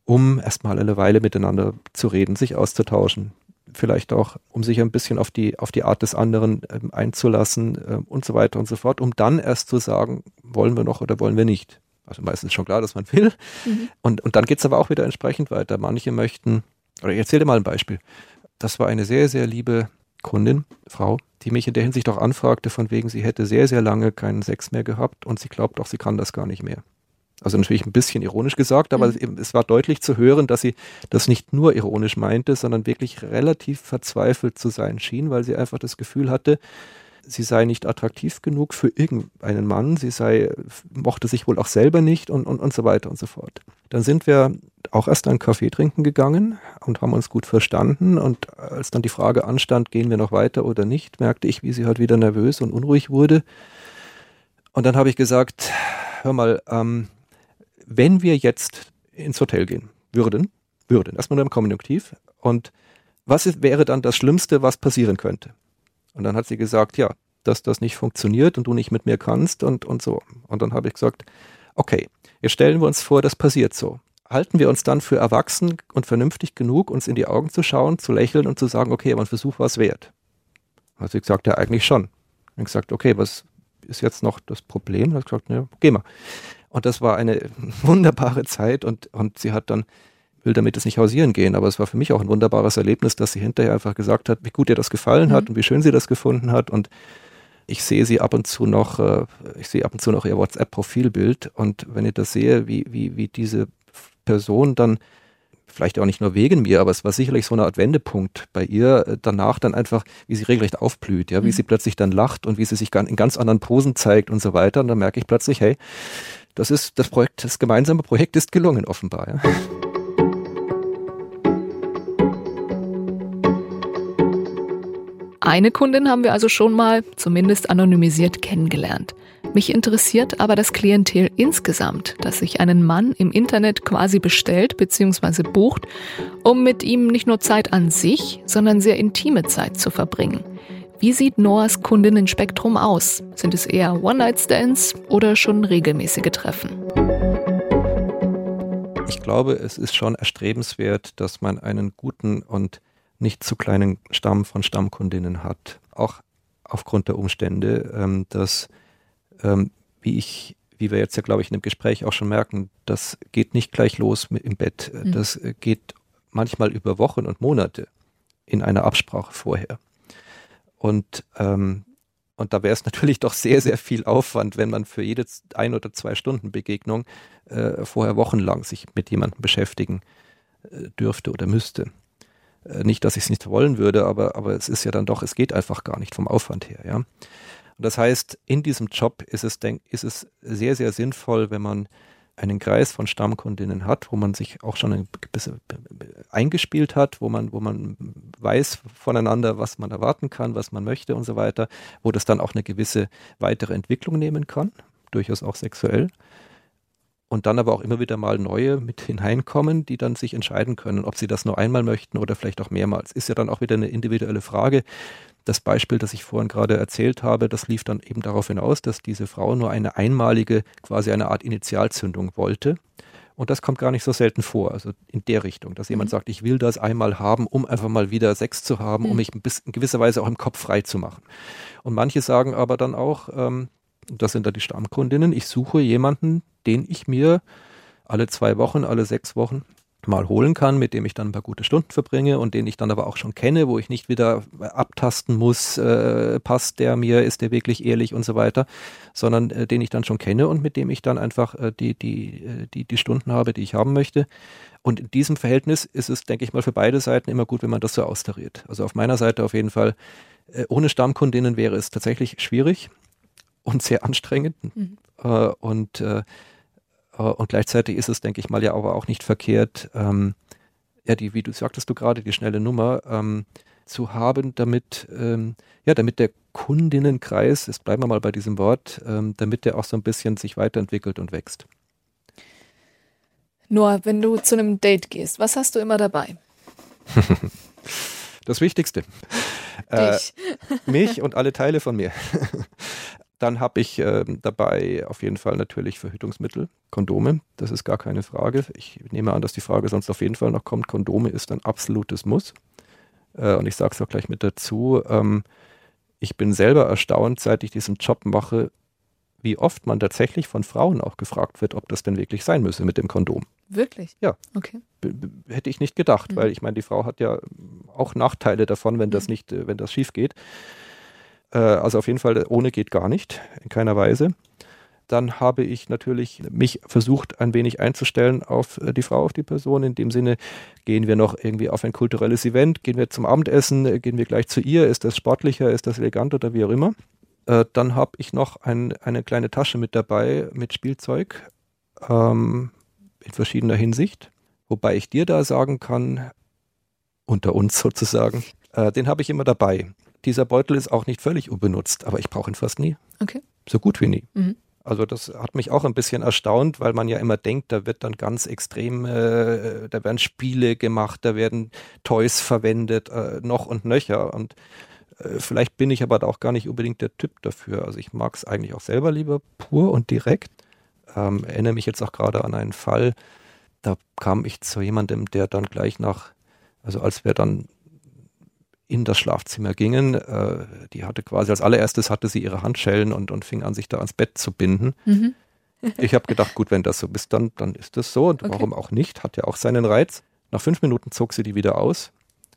um erstmal eine Weile miteinander zu reden, sich auszutauschen, vielleicht auch, um sich ein bisschen auf die, auf die Art des anderen ähm, einzulassen ähm, und so weiter und so fort, um dann erst zu sagen, wollen wir noch oder wollen wir nicht. Also meistens schon klar, dass man will. Mhm. Und, und dann geht es aber auch wieder entsprechend weiter. Manche möchten, oder ich erzähle mal ein Beispiel. Das war eine sehr, sehr liebe Kundin, Frau, die mich in der Hinsicht auch anfragte, von wegen, sie hätte sehr, sehr lange keinen Sex mehr gehabt und sie glaubt auch, sie kann das gar nicht mehr. Also natürlich ein bisschen ironisch gesagt, aber mhm. es war deutlich zu hören, dass sie das nicht nur ironisch meinte, sondern wirklich relativ verzweifelt zu sein schien, weil sie einfach das Gefühl hatte, sie sei nicht attraktiv genug für irgendeinen Mann, sie sei, mochte sich wohl auch selber nicht und, und, und so weiter und so fort. Dann sind wir auch erst einen Kaffee trinken gegangen und haben uns gut verstanden und als dann die Frage anstand, gehen wir noch weiter oder nicht, merkte ich, wie sie halt wieder nervös und unruhig wurde. Und dann habe ich gesagt, hör mal, ähm, wenn wir jetzt ins Hotel gehen würden, würden, erstmal nur im Konjunktiv, und was ist, wäre dann das Schlimmste, was passieren könnte? Und dann hat sie gesagt, ja, dass das nicht funktioniert und du nicht mit mir kannst und, und so. Und dann habe ich gesagt, okay, jetzt stellen wir uns vor, das passiert so. Halten wir uns dann für erwachsen und vernünftig genug, uns in die Augen zu schauen, zu lächeln und zu sagen, okay, aber ein Versuch war es wert. Hat sie gesagt, ja, eigentlich schon. Und gesagt, okay, was ist jetzt noch das Problem? Hat gesagt, ja, geh mal. Und das war eine wunderbare Zeit und, und sie hat dann, will damit es nicht hausieren gehen, aber es war für mich auch ein wunderbares Erlebnis, dass sie hinterher einfach gesagt hat, wie gut ihr das gefallen mhm. hat und wie schön sie das gefunden hat und ich sehe sie ab und zu noch, äh, ich sehe ab und zu noch ihr WhatsApp-Profilbild und wenn ich das sehe, wie, wie, wie diese Person dann vielleicht auch nicht nur wegen mir, aber es war sicherlich so eine Art Wendepunkt bei ihr äh, danach dann einfach, wie sie regelrecht aufblüht, ja, wie mhm. sie plötzlich dann lacht und wie sie sich in ganz anderen Posen zeigt und so weiter. Und dann merke ich plötzlich, hey, das ist das Projekt, das gemeinsame Projekt ist gelungen offenbar. Ja. Eine Kundin haben wir also schon mal, zumindest anonymisiert, kennengelernt. Mich interessiert aber das Klientel insgesamt, das sich einen Mann im Internet quasi bestellt bzw. bucht, um mit ihm nicht nur Zeit an sich, sondern sehr intime Zeit zu verbringen. Wie sieht Noahs Kundinnenspektrum aus? Sind es eher One-Night-Stands oder schon regelmäßige Treffen? Ich glaube, es ist schon erstrebenswert, dass man einen guten und nicht zu kleinen Stamm von Stammkundinnen hat. Auch aufgrund der Umstände, ähm, dass, ähm, wie ich, wie wir jetzt ja, glaube ich, in dem Gespräch auch schon merken, das geht nicht gleich los im Bett. Mhm. Das geht manchmal über Wochen und Monate in einer Absprache vorher. Und, ähm, und da wäre es natürlich doch sehr, sehr viel Aufwand, wenn man für jede ein oder zwei Stunden Begegnung äh, vorher wochenlang sich mit jemandem beschäftigen äh, dürfte oder müsste. Äh, nicht, dass ich es nicht wollen würde, aber, aber es ist ja dann doch, es geht einfach gar nicht vom Aufwand her. Ja? Und das heißt, in diesem Job ist es, denk, ist es sehr, sehr sinnvoll, wenn man einen Kreis von Stammkundinnen hat, wo man sich auch schon ein bisschen eingespielt hat, wo man, wo man weiß voneinander, was man erwarten kann, was man möchte und so weiter, wo das dann auch eine gewisse weitere Entwicklung nehmen kann, durchaus auch sexuell. Und dann aber auch immer wieder mal neue mit hineinkommen, die dann sich entscheiden können, ob sie das nur einmal möchten oder vielleicht auch mehrmals. Ist ja dann auch wieder eine individuelle Frage. Das Beispiel, das ich vorhin gerade erzählt habe, das lief dann eben darauf hinaus, dass diese Frau nur eine einmalige, quasi eine Art Initialzündung wollte. Und das kommt gar nicht so selten vor, also in der Richtung, dass jemand mhm. sagt, ich will das einmal haben, um einfach mal wieder Sex zu haben, mhm. um mich ein bisschen, in gewisser Weise auch im Kopf frei zu machen. Und manche sagen aber dann auch, ähm, das sind dann die Stammkundinnen, ich suche jemanden, den ich mir alle zwei Wochen, alle sechs Wochen mal holen kann, mit dem ich dann ein paar gute Stunden verbringe und den ich dann aber auch schon kenne, wo ich nicht wieder abtasten muss, äh, passt der mir, ist der wirklich ehrlich und so weiter, sondern äh, den ich dann schon kenne und mit dem ich dann einfach äh, die, die, äh, die, die Stunden habe, die ich haben möchte. Und in diesem Verhältnis ist es, denke ich mal, für beide Seiten immer gut, wenn man das so austariert. Also auf meiner Seite auf jeden Fall, äh, ohne Stammkundinnen wäre es tatsächlich schwierig und sehr anstrengend. Mhm. Äh, und und gleichzeitig ist es, denke ich mal, ja aber auch nicht verkehrt, ähm, ja, die, wie du sagtest du gerade, die schnelle Nummer ähm, zu haben, damit, ähm, ja, damit der Kundinnenkreis, jetzt bleiben wir mal bei diesem Wort, ähm, damit der auch so ein bisschen sich weiterentwickelt und wächst. Noah, wenn du zu einem Date gehst, was hast du immer dabei? das Wichtigste. Äh, mich und alle Teile von mir. Dann habe ich äh, dabei auf jeden Fall natürlich Verhütungsmittel, Kondome, das ist gar keine Frage. Ich nehme an, dass die Frage sonst auf jeden Fall noch kommt. Kondome ist ein absolutes Muss. Äh, und ich sage es auch gleich mit dazu. Ähm, ich bin selber erstaunt, seit ich diesen Job mache, wie oft man tatsächlich von Frauen auch gefragt wird, ob das denn wirklich sein müsse mit dem Kondom. Wirklich? Ja. Okay. B hätte ich nicht gedacht, mhm. weil ich meine, die Frau hat ja auch Nachteile davon, wenn das mhm. nicht, äh, wenn das schief geht. Äh, also auf jeden Fall, ohne geht gar nicht, in keiner Weise. Dann habe ich natürlich mich versucht, ein wenig einzustellen auf äh, die Frau, auf die Person. In dem Sinne, gehen wir noch irgendwie auf ein kulturelles Event, gehen wir zum Abendessen, äh, gehen wir gleich zu ihr, ist das sportlicher, ist das elegant oder wie auch immer. Dann habe ich noch ein, eine kleine Tasche mit dabei mit Spielzeug ähm, in verschiedener Hinsicht. Wobei ich dir da sagen kann, unter uns sozusagen, äh, den habe ich immer dabei dieser Beutel ist auch nicht völlig unbenutzt, aber ich brauche ihn fast nie. Okay. So gut wie nie. Mhm. Also das hat mich auch ein bisschen erstaunt, weil man ja immer denkt, da wird dann ganz extrem, äh, da werden Spiele gemacht, da werden Toys verwendet, äh, noch und nöcher. Und äh, vielleicht bin ich aber auch gar nicht unbedingt der Typ dafür. Also ich mag es eigentlich auch selber lieber pur und direkt. Ähm, erinnere mich jetzt auch gerade an einen Fall, da kam ich zu jemandem, der dann gleich nach, also als wir dann in das Schlafzimmer gingen. Äh, die hatte quasi als allererstes hatte sie ihre Handschellen und, und fing an, sich da ans Bett zu binden. Mhm. ich habe gedacht, gut, wenn das so ist, dann, dann ist das so. Und okay. warum auch nicht? Hat ja auch seinen Reiz. Nach fünf Minuten zog sie die wieder aus.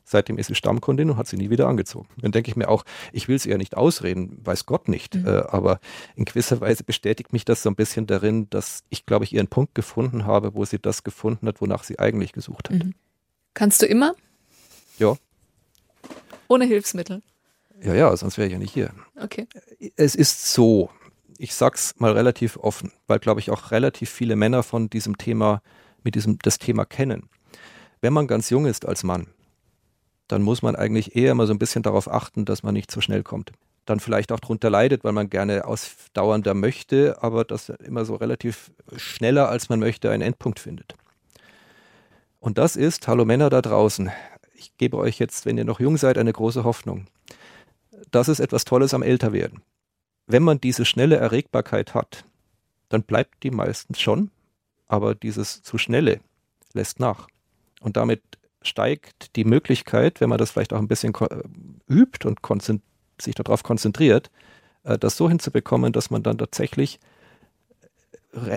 Seitdem ist sie Stammkundin und hat sie nie wieder angezogen. Dann denke ich mir auch, ich will es ihr nicht ausreden, weiß Gott nicht. Mhm. Äh, aber in gewisser Weise bestätigt mich das so ein bisschen darin, dass ich, glaube ich, ihren Punkt gefunden habe, wo sie das gefunden hat, wonach sie eigentlich gesucht hat. Mhm. Kannst du immer? Ja, ohne Hilfsmittel. Ja, ja, sonst wäre ich ja nicht hier. Okay. Es ist so, ich sag's mal relativ offen, weil glaube ich auch relativ viele Männer von diesem Thema, mit diesem das Thema kennen. Wenn man ganz jung ist als Mann, dann muss man eigentlich eher mal so ein bisschen darauf achten, dass man nicht zu schnell kommt. Dann vielleicht auch darunter leidet, weil man gerne ausdauernder möchte, aber das immer so relativ schneller als man möchte einen Endpunkt findet. Und das ist, hallo Männer da draußen, ich gebe euch jetzt, wenn ihr noch jung seid, eine große Hoffnung. Das ist etwas Tolles am Älterwerden. Wenn man diese schnelle Erregbarkeit hat, dann bleibt die meistens schon, aber dieses zu schnelle lässt nach. Und damit steigt die Möglichkeit, wenn man das vielleicht auch ein bisschen übt und sich darauf konzentriert, äh, das so hinzubekommen, dass man dann tatsächlich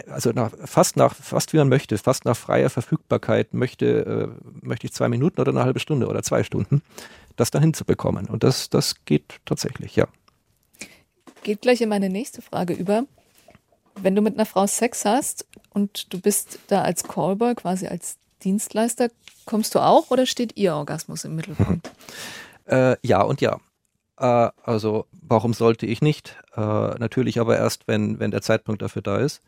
also nach, fast nach, fast wie man möchte, fast nach freier Verfügbarkeit möchte, äh, möchte ich zwei Minuten oder eine halbe Stunde oder zwei Stunden, das dann hinzubekommen. Und das, das geht tatsächlich, ja. Geht gleich in meine nächste Frage über. Wenn du mit einer Frau Sex hast und du bist da als Callboy, quasi als Dienstleister kommst du auch oder steht Ihr Orgasmus im Mittelpunkt? äh, ja und ja. Äh, also warum sollte ich nicht? Äh, natürlich aber erst, wenn, wenn der Zeitpunkt dafür da ist.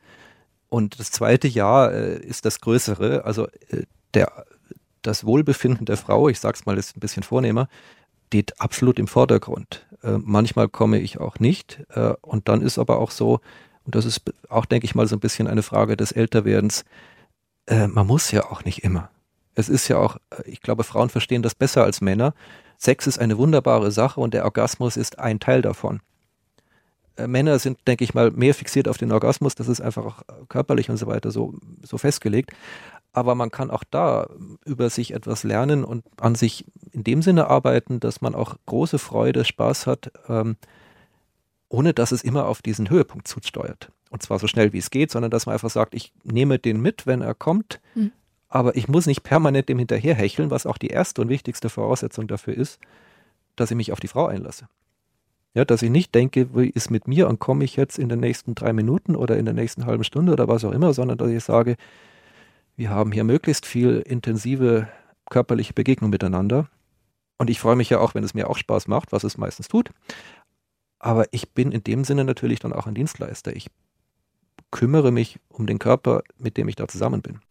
Und das zweite Jahr äh, ist das größere. Also äh, der, das Wohlbefinden der Frau, ich sag's mal ist ein bisschen vornehmer, steht absolut im Vordergrund. Äh, manchmal komme ich auch nicht. Äh, und dann ist aber auch so, und das ist auch, denke ich mal, so ein bisschen eine Frage des Älterwerdens, man muss ja auch nicht immer. Es ist ja auch, ich glaube, Frauen verstehen das besser als Männer. Sex ist eine wunderbare Sache und der Orgasmus ist ein Teil davon. Äh, Männer sind, denke ich mal, mehr fixiert auf den Orgasmus, das ist einfach auch körperlich und so weiter so, so festgelegt. Aber man kann auch da über sich etwas lernen und an sich in dem Sinne arbeiten, dass man auch große Freude, Spaß hat, ähm, ohne dass es immer auf diesen Höhepunkt zusteuert. Und zwar so schnell wie es geht, sondern dass man einfach sagt, ich nehme den mit, wenn er kommt, mhm. Aber ich muss nicht permanent dem hinterherhecheln, was auch die erste und wichtigste Voraussetzung dafür ist, dass ich mich auf die Frau einlasse. Ja, dass ich nicht denke, wie ist mit mir und komme ich jetzt in den nächsten drei Minuten oder in der nächsten halben Stunde oder was auch immer, sondern dass ich sage, wir haben hier möglichst viel intensive körperliche Begegnung miteinander. Und ich freue mich ja auch, wenn es mir auch Spaß macht, was es meistens tut. Aber ich bin in dem Sinne natürlich dann auch ein Dienstleister. Ich kümmere mich um den Körper, mit dem ich da zusammen bin.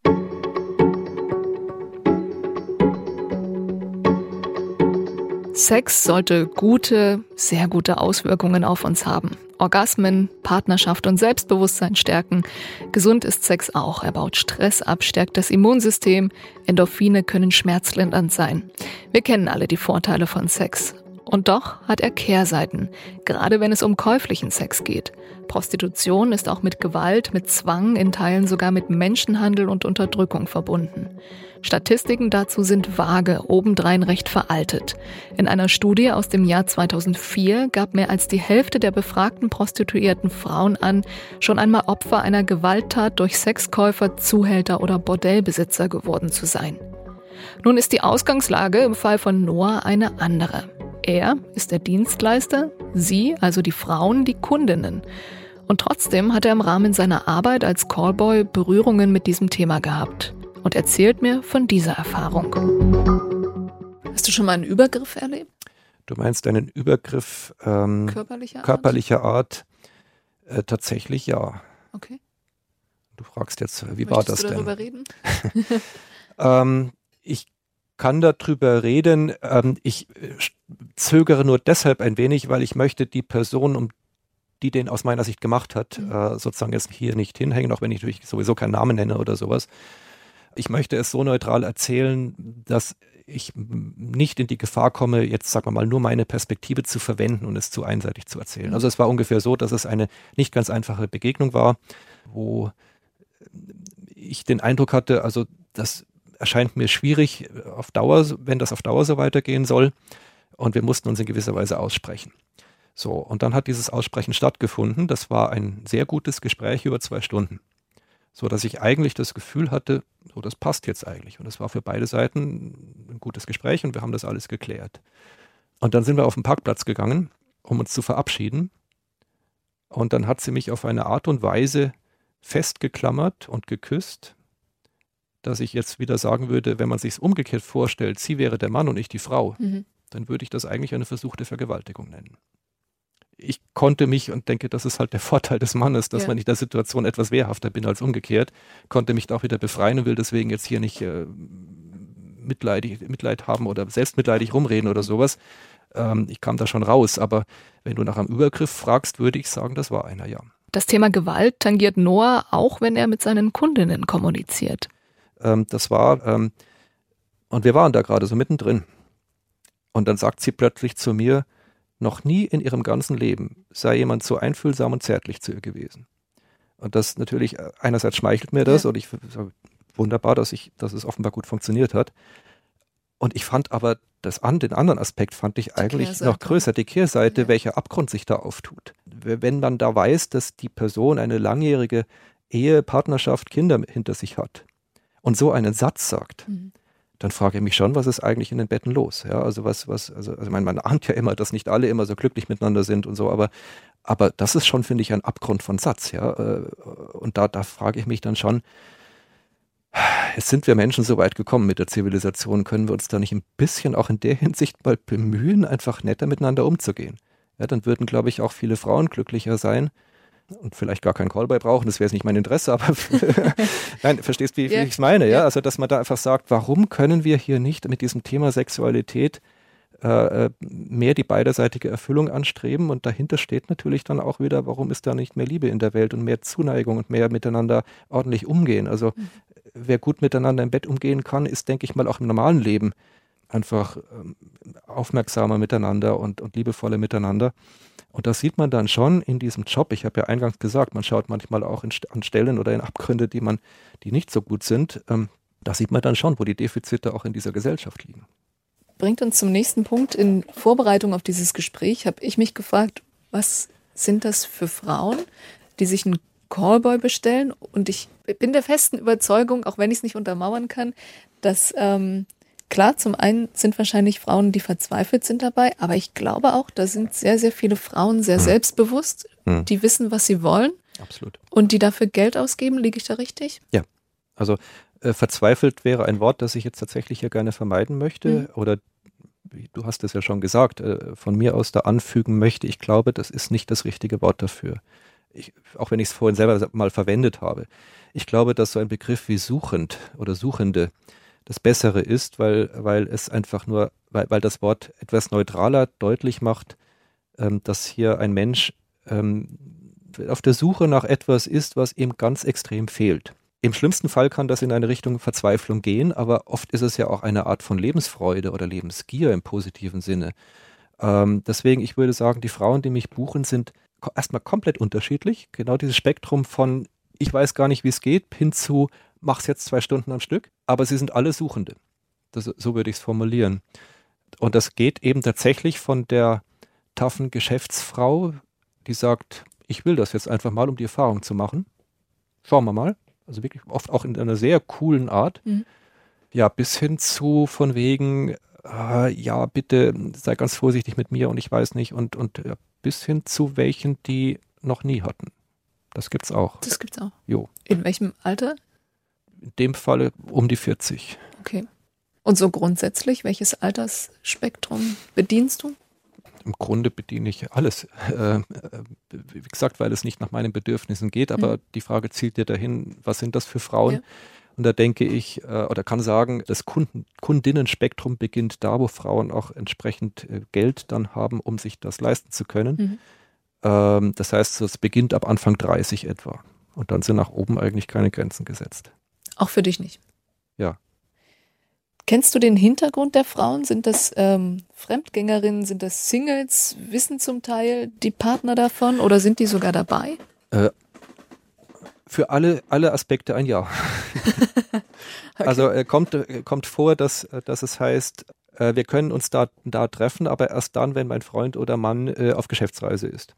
Sex sollte gute, sehr gute Auswirkungen auf uns haben. Orgasmen, Partnerschaft und Selbstbewusstsein stärken. Gesund ist Sex auch. Er baut Stress ab, stärkt das Immunsystem. Endorphine können schmerzlindernd sein. Wir kennen alle die Vorteile von Sex. Und doch hat er Kehrseiten, gerade wenn es um käuflichen Sex geht. Prostitution ist auch mit Gewalt, mit Zwang, in Teilen sogar mit Menschenhandel und Unterdrückung verbunden. Statistiken dazu sind vage, obendrein recht veraltet. In einer Studie aus dem Jahr 2004 gab mehr als die Hälfte der befragten prostituierten Frauen an, schon einmal Opfer einer Gewalttat durch Sexkäufer, Zuhälter oder Bordellbesitzer geworden zu sein. Nun ist die Ausgangslage im Fall von Noah eine andere. Er ist der Dienstleister, sie, also die Frauen, die Kundinnen. Und trotzdem hat er im Rahmen seiner Arbeit als Callboy Berührungen mit diesem Thema gehabt und erzählt mir von dieser Erfahrung. Hast du schon mal einen Übergriff erlebt? Du meinst einen Übergriff ähm, körperlicher Art? Körperlicher Art äh, tatsächlich ja. Okay. Du fragst jetzt, wie Möchtest war das du darüber denn? reden? ähm, ich kann darüber reden. Ähm, ich äh, zögere nur deshalb ein wenig, weil ich möchte die Person, um die den aus meiner Sicht gemacht hat, mhm. äh, sozusagen jetzt hier nicht hinhängen, auch wenn ich natürlich sowieso keinen Namen nenne oder sowas. Ich möchte es so neutral erzählen, dass ich nicht in die Gefahr komme, jetzt sagen wir mal nur meine Perspektive zu verwenden und es zu einseitig zu erzählen. Mhm. Also es war ungefähr so, dass es eine nicht ganz einfache Begegnung war, wo ich den Eindruck hatte, also das erscheint mir schwierig auf Dauer, wenn das auf Dauer so weitergehen soll und wir mussten uns in gewisser Weise aussprechen. So, und dann hat dieses Aussprechen stattgefunden. Das war ein sehr gutes Gespräch über zwei Stunden. So dass ich eigentlich das Gefühl hatte, so das passt jetzt eigentlich. Und es war für beide Seiten ein gutes Gespräch und wir haben das alles geklärt. Und dann sind wir auf den Parkplatz gegangen, um uns zu verabschieden. Und dann hat sie mich auf eine Art und Weise festgeklammert und geküsst, dass ich jetzt wieder sagen würde, wenn man sich es umgekehrt vorstellt, sie wäre der Mann und ich die Frau, mhm dann würde ich das eigentlich eine versuchte Vergewaltigung nennen. Ich konnte mich und denke, das ist halt der Vorteil des Mannes, dass ja. man in der Situation etwas wehrhafter bin als umgekehrt, konnte mich da auch wieder befreien und will deswegen jetzt hier nicht äh, mitleidig, Mitleid haben oder selbstmitleidig rumreden oder sowas. Ähm, ich kam da schon raus, aber wenn du nach einem Übergriff fragst, würde ich sagen, das war einer, ja. Das Thema Gewalt tangiert Noah auch, wenn er mit seinen Kundinnen kommuniziert. Ähm, das war, ähm, und wir waren da gerade so mittendrin. Und dann sagt sie plötzlich zu mir, noch nie in ihrem ganzen Leben sei jemand so einfühlsam und zärtlich zu ihr gewesen. Und das natürlich, äh, einerseits schmeichelt mir das ja. und ich sage, wunderbar, dass ich, dass es offenbar gut funktioniert hat. Und ich fand aber das an, den anderen Aspekt fand ich die eigentlich Kehrseite. noch größer, die Kehrseite, ja. welcher Abgrund sich da auftut. Wenn man da weiß, dass die Person eine langjährige Ehe, Partnerschaft, Kinder hinter sich hat und so einen Satz sagt, mhm dann frage ich mich schon, was ist eigentlich in den Betten los? Ja, also was, was, also, also man, man ahnt ja immer, dass nicht alle immer so glücklich miteinander sind und so, aber, aber das ist schon, finde ich, ein Abgrund von Satz, ja. Äh, und da, da frage ich mich dann schon, Jetzt sind wir Menschen so weit gekommen mit der Zivilisation, können wir uns da nicht ein bisschen auch in der Hinsicht mal bemühen, einfach netter miteinander umzugehen? Ja, dann würden, glaube ich, auch viele Frauen glücklicher sein und vielleicht gar keinen Callboy brauchen, das wäre jetzt nicht mein Interesse, aber nein, verstehst, wie, wie ich es meine, ja? Also, dass man da einfach sagt, warum können wir hier nicht mit diesem Thema Sexualität äh, äh, mehr die beiderseitige Erfüllung anstreben und dahinter steht natürlich dann auch wieder, warum ist da nicht mehr Liebe in der Welt und mehr Zuneigung und mehr miteinander ordentlich umgehen. Also mhm. wer gut miteinander im Bett umgehen kann, ist, denke ich mal, auch im normalen Leben einfach ähm, aufmerksamer miteinander und, und liebevoller miteinander. Und das sieht man dann schon in diesem Job. Ich habe ja eingangs gesagt, man schaut manchmal auch in, an Stellen oder in Abgründe, die man, die nicht so gut sind. Ähm, da sieht man dann schon, wo die Defizite auch in dieser Gesellschaft liegen bringt uns zum nächsten Punkt. In Vorbereitung auf dieses Gespräch habe ich mich gefragt, was sind das für Frauen, die sich einen Callboy bestellen? Und ich bin der festen Überzeugung, auch wenn ich es nicht untermauern kann, dass ähm, klar, zum einen sind wahrscheinlich Frauen, die verzweifelt sind dabei, aber ich glaube auch, da sind sehr, sehr viele Frauen sehr hm. selbstbewusst, hm. die wissen, was sie wollen. Absolut. Und die dafür Geld ausgeben. Liege ich da richtig? Ja. Also äh, verzweifelt wäre ein Wort, das ich jetzt tatsächlich hier gerne vermeiden möchte mhm. oder du hast es ja schon gesagt, äh, von mir aus da anfügen möchte. Ich glaube, das ist nicht das richtige Wort dafür. Ich, auch wenn ich es vorhin selber mal verwendet habe. Ich glaube, dass so ein Begriff wie suchend oder Suchende das Bessere ist, weil, weil es einfach nur, weil, weil das Wort etwas neutraler deutlich macht, ähm, dass hier ein Mensch ähm, auf der Suche nach etwas ist, was ihm ganz extrem fehlt. Im schlimmsten Fall kann das in eine Richtung Verzweiflung gehen, aber oft ist es ja auch eine Art von Lebensfreude oder Lebensgier im positiven Sinne. Ähm, deswegen, ich würde sagen, die Frauen, die mich buchen, sind erstmal komplett unterschiedlich. Genau dieses Spektrum von ich weiß gar nicht, wie es geht, hin zu mach's jetzt zwei Stunden am Stück, aber sie sind alle Suchende. Das, so würde ich es formulieren. Und das geht eben tatsächlich von der taffen Geschäftsfrau, die sagt, ich will das jetzt einfach mal, um die Erfahrung zu machen. Schauen wir mal also wirklich oft auch in einer sehr coolen Art. Mhm. Ja, bis hin zu von wegen, äh, ja, bitte sei ganz vorsichtig mit mir und ich weiß nicht und, und ja, bis hin zu welchen, die noch nie hatten. Das gibt's auch. Das gibt's auch. Jo. In welchem Alter? In dem Falle um die 40. Okay. Und so grundsätzlich, welches Altersspektrum bedienst du? im Grunde bediene ich alles. Äh, wie gesagt, weil es nicht nach meinen Bedürfnissen geht, aber mhm. die Frage zielt ja dahin, was sind das für Frauen? Ja. Und da denke ich, äh, oder kann sagen, das Kunden, Kundinnenspektrum beginnt da, wo Frauen auch entsprechend äh, Geld dann haben, um sich das leisten zu können. Mhm. Ähm, das heißt, es beginnt ab Anfang 30 etwa. Und dann sind nach oben eigentlich keine Grenzen gesetzt. Auch für dich nicht? Ja. Kennst du den Hintergrund der Frauen? Sind das ähm, Fremdgängerinnen, sind das Singles? Wissen zum Teil die Partner davon oder sind die sogar dabei? Äh, für alle, alle Aspekte ein Ja. okay. Also äh, kommt, äh, kommt vor, dass, äh, dass es heißt, äh, wir können uns da, da treffen, aber erst dann, wenn mein Freund oder Mann auf Geschäftsreise ist.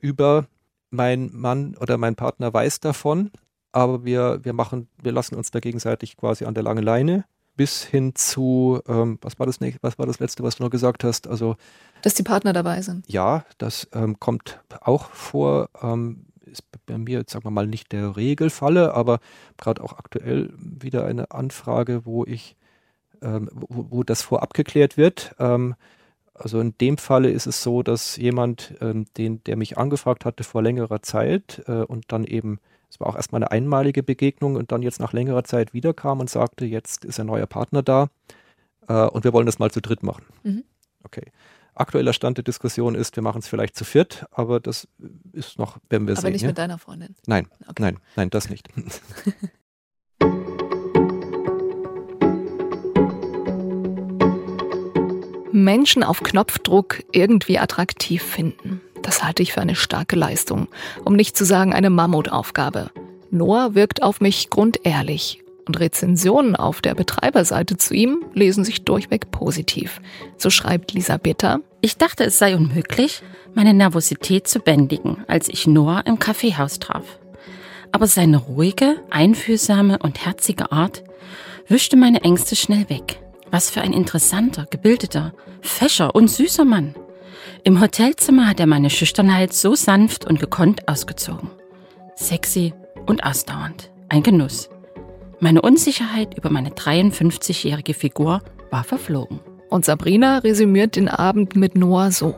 über mein Mann oder mein Partner weiß davon, aber wir, wir machen, wir lassen uns da gegenseitig quasi an der langen Leine bis hin zu, ähm, was war das nicht, was war das letzte, was du noch gesagt hast? Also dass die Partner dabei sind. Ja, das ähm, kommt auch vor. Ähm, ist bei mir, sagen wir mal, nicht der Regelfalle, aber gerade auch aktuell wieder eine Anfrage, wo ich, ähm, wo, wo, das vorab geklärt wird. Ähm, also in dem Falle ist es so, dass jemand, ähm, den, der mich angefragt hatte vor längerer Zeit äh, und dann eben es war auch erstmal eine einmalige Begegnung und dann jetzt nach längerer Zeit wiederkam und sagte, jetzt ist ein neuer Partner da äh, und wir wollen das mal zu dritt machen. Mhm. Okay. Aktueller Stand der Diskussion ist, wir machen es vielleicht zu viert, aber das ist noch, werden wir aber sehen. Aber nicht ja? mit deiner Freundin? Nein, okay. nein, nein, das nicht. Menschen auf Knopfdruck irgendwie attraktiv finden. Das halte ich für eine starke Leistung, um nicht zu sagen eine Mammutaufgabe. Noah wirkt auf mich grundehrlich und Rezensionen auf der Betreiberseite zu ihm lesen sich durchweg positiv. So schreibt Lisa Bitter. Ich dachte, es sei unmöglich, meine Nervosität zu bändigen, als ich Noah im Kaffeehaus traf. Aber seine ruhige, einfühlsame und herzige Art wischte meine Ängste schnell weg. Was für ein interessanter, gebildeter, fescher und süßer Mann. Im Hotelzimmer hat er meine Schüchternheit so sanft und gekonnt ausgezogen. Sexy und ausdauernd. Ein Genuss. Meine Unsicherheit über meine 53-jährige Figur war verflogen. Und Sabrina resümiert den Abend mit Noah so.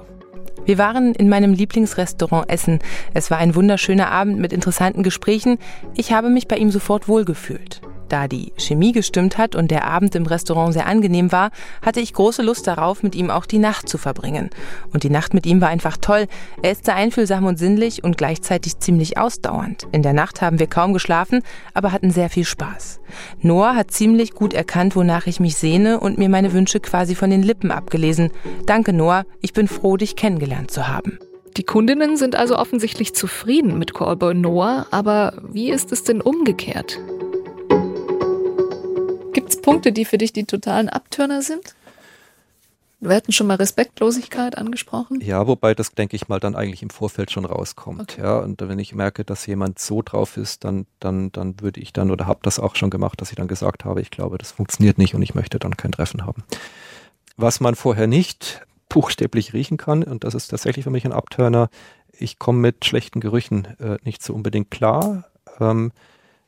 Wir waren in meinem Lieblingsrestaurant essen. Es war ein wunderschöner Abend mit interessanten Gesprächen. Ich habe mich bei ihm sofort wohlgefühlt. Da die Chemie gestimmt hat und der Abend im Restaurant sehr angenehm war, hatte ich große Lust darauf, mit ihm auch die Nacht zu verbringen. Und die Nacht mit ihm war einfach toll. Er ist sehr einfühlsam und sinnlich und gleichzeitig ziemlich ausdauernd. In der Nacht haben wir kaum geschlafen, aber hatten sehr viel Spaß. Noah hat ziemlich gut erkannt, wonach ich mich sehne und mir meine Wünsche quasi von den Lippen abgelesen. Danke, Noah. Ich bin froh, dich kennengelernt zu haben. Die Kundinnen sind also offensichtlich zufrieden mit Callboy Noah, aber wie ist es denn umgekehrt? Punkte, die für dich die totalen Abtörner sind? Wir hatten schon mal Respektlosigkeit angesprochen. Ja, wobei das, denke ich mal, dann eigentlich im Vorfeld schon rauskommt. Okay. Ja, und wenn ich merke, dass jemand so drauf ist, dann, dann, dann würde ich dann oder habe das auch schon gemacht, dass ich dann gesagt habe, ich glaube, das funktioniert nicht und ich möchte dann kein Treffen haben. Was man vorher nicht buchstäblich riechen kann, und das ist tatsächlich für mich ein Abturner, ich komme mit schlechten Gerüchen äh, nicht so unbedingt klar. Ähm,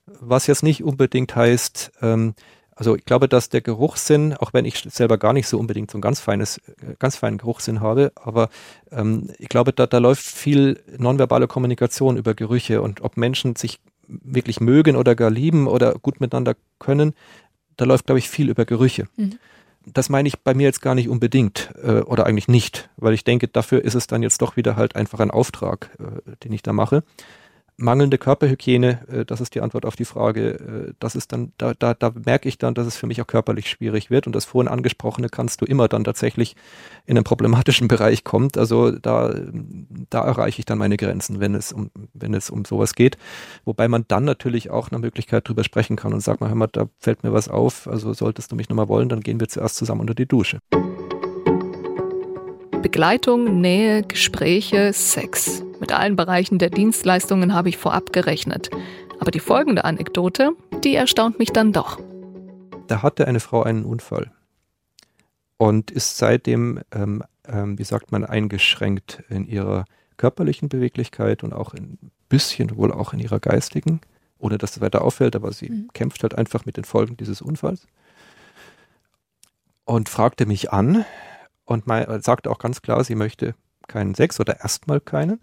was jetzt nicht unbedingt heißt, ähm, also ich glaube, dass der Geruchssinn, auch wenn ich selber gar nicht so unbedingt so ein ganz feines, ganz feinen Geruchssinn habe, aber ähm, ich glaube, da, da läuft viel nonverbale Kommunikation über Gerüche und ob Menschen sich wirklich mögen oder gar lieben oder gut miteinander können, da läuft, glaube ich, viel über Gerüche. Mhm. Das meine ich bei mir jetzt gar nicht unbedingt äh, oder eigentlich nicht, weil ich denke, dafür ist es dann jetzt doch wieder halt einfach ein Auftrag, äh, den ich da mache mangelnde Körperhygiene, äh, das ist die Antwort auf die Frage, äh, das ist dann, da, da, da merke ich dann, dass es für mich auch körperlich schwierig wird und das vorhin angesprochene kannst du immer dann tatsächlich in einen problematischen Bereich kommt. Also da, da erreiche ich dann meine Grenzen, wenn es um, wenn es um sowas geht. Wobei man dann natürlich auch eine Möglichkeit drüber sprechen kann und sagt mal, hör mal, da fällt mir was auf, also solltest du mich nochmal wollen, dann gehen wir zuerst zusammen unter die Dusche. Begleitung, Nähe, Gespräche, Sex. Mit allen Bereichen der Dienstleistungen habe ich vorab gerechnet. Aber die folgende Anekdote, die erstaunt mich dann doch. Da hatte eine Frau einen Unfall und ist seitdem, ähm, ähm, wie sagt man, eingeschränkt in ihrer körperlichen Beweglichkeit und auch ein bisschen wohl auch in ihrer geistigen, ohne dass es weiter auffällt, aber sie mhm. kämpft halt einfach mit den Folgen dieses Unfalls und fragte mich an und mein, sagte auch ganz klar, sie möchte keinen Sex oder erstmal keinen.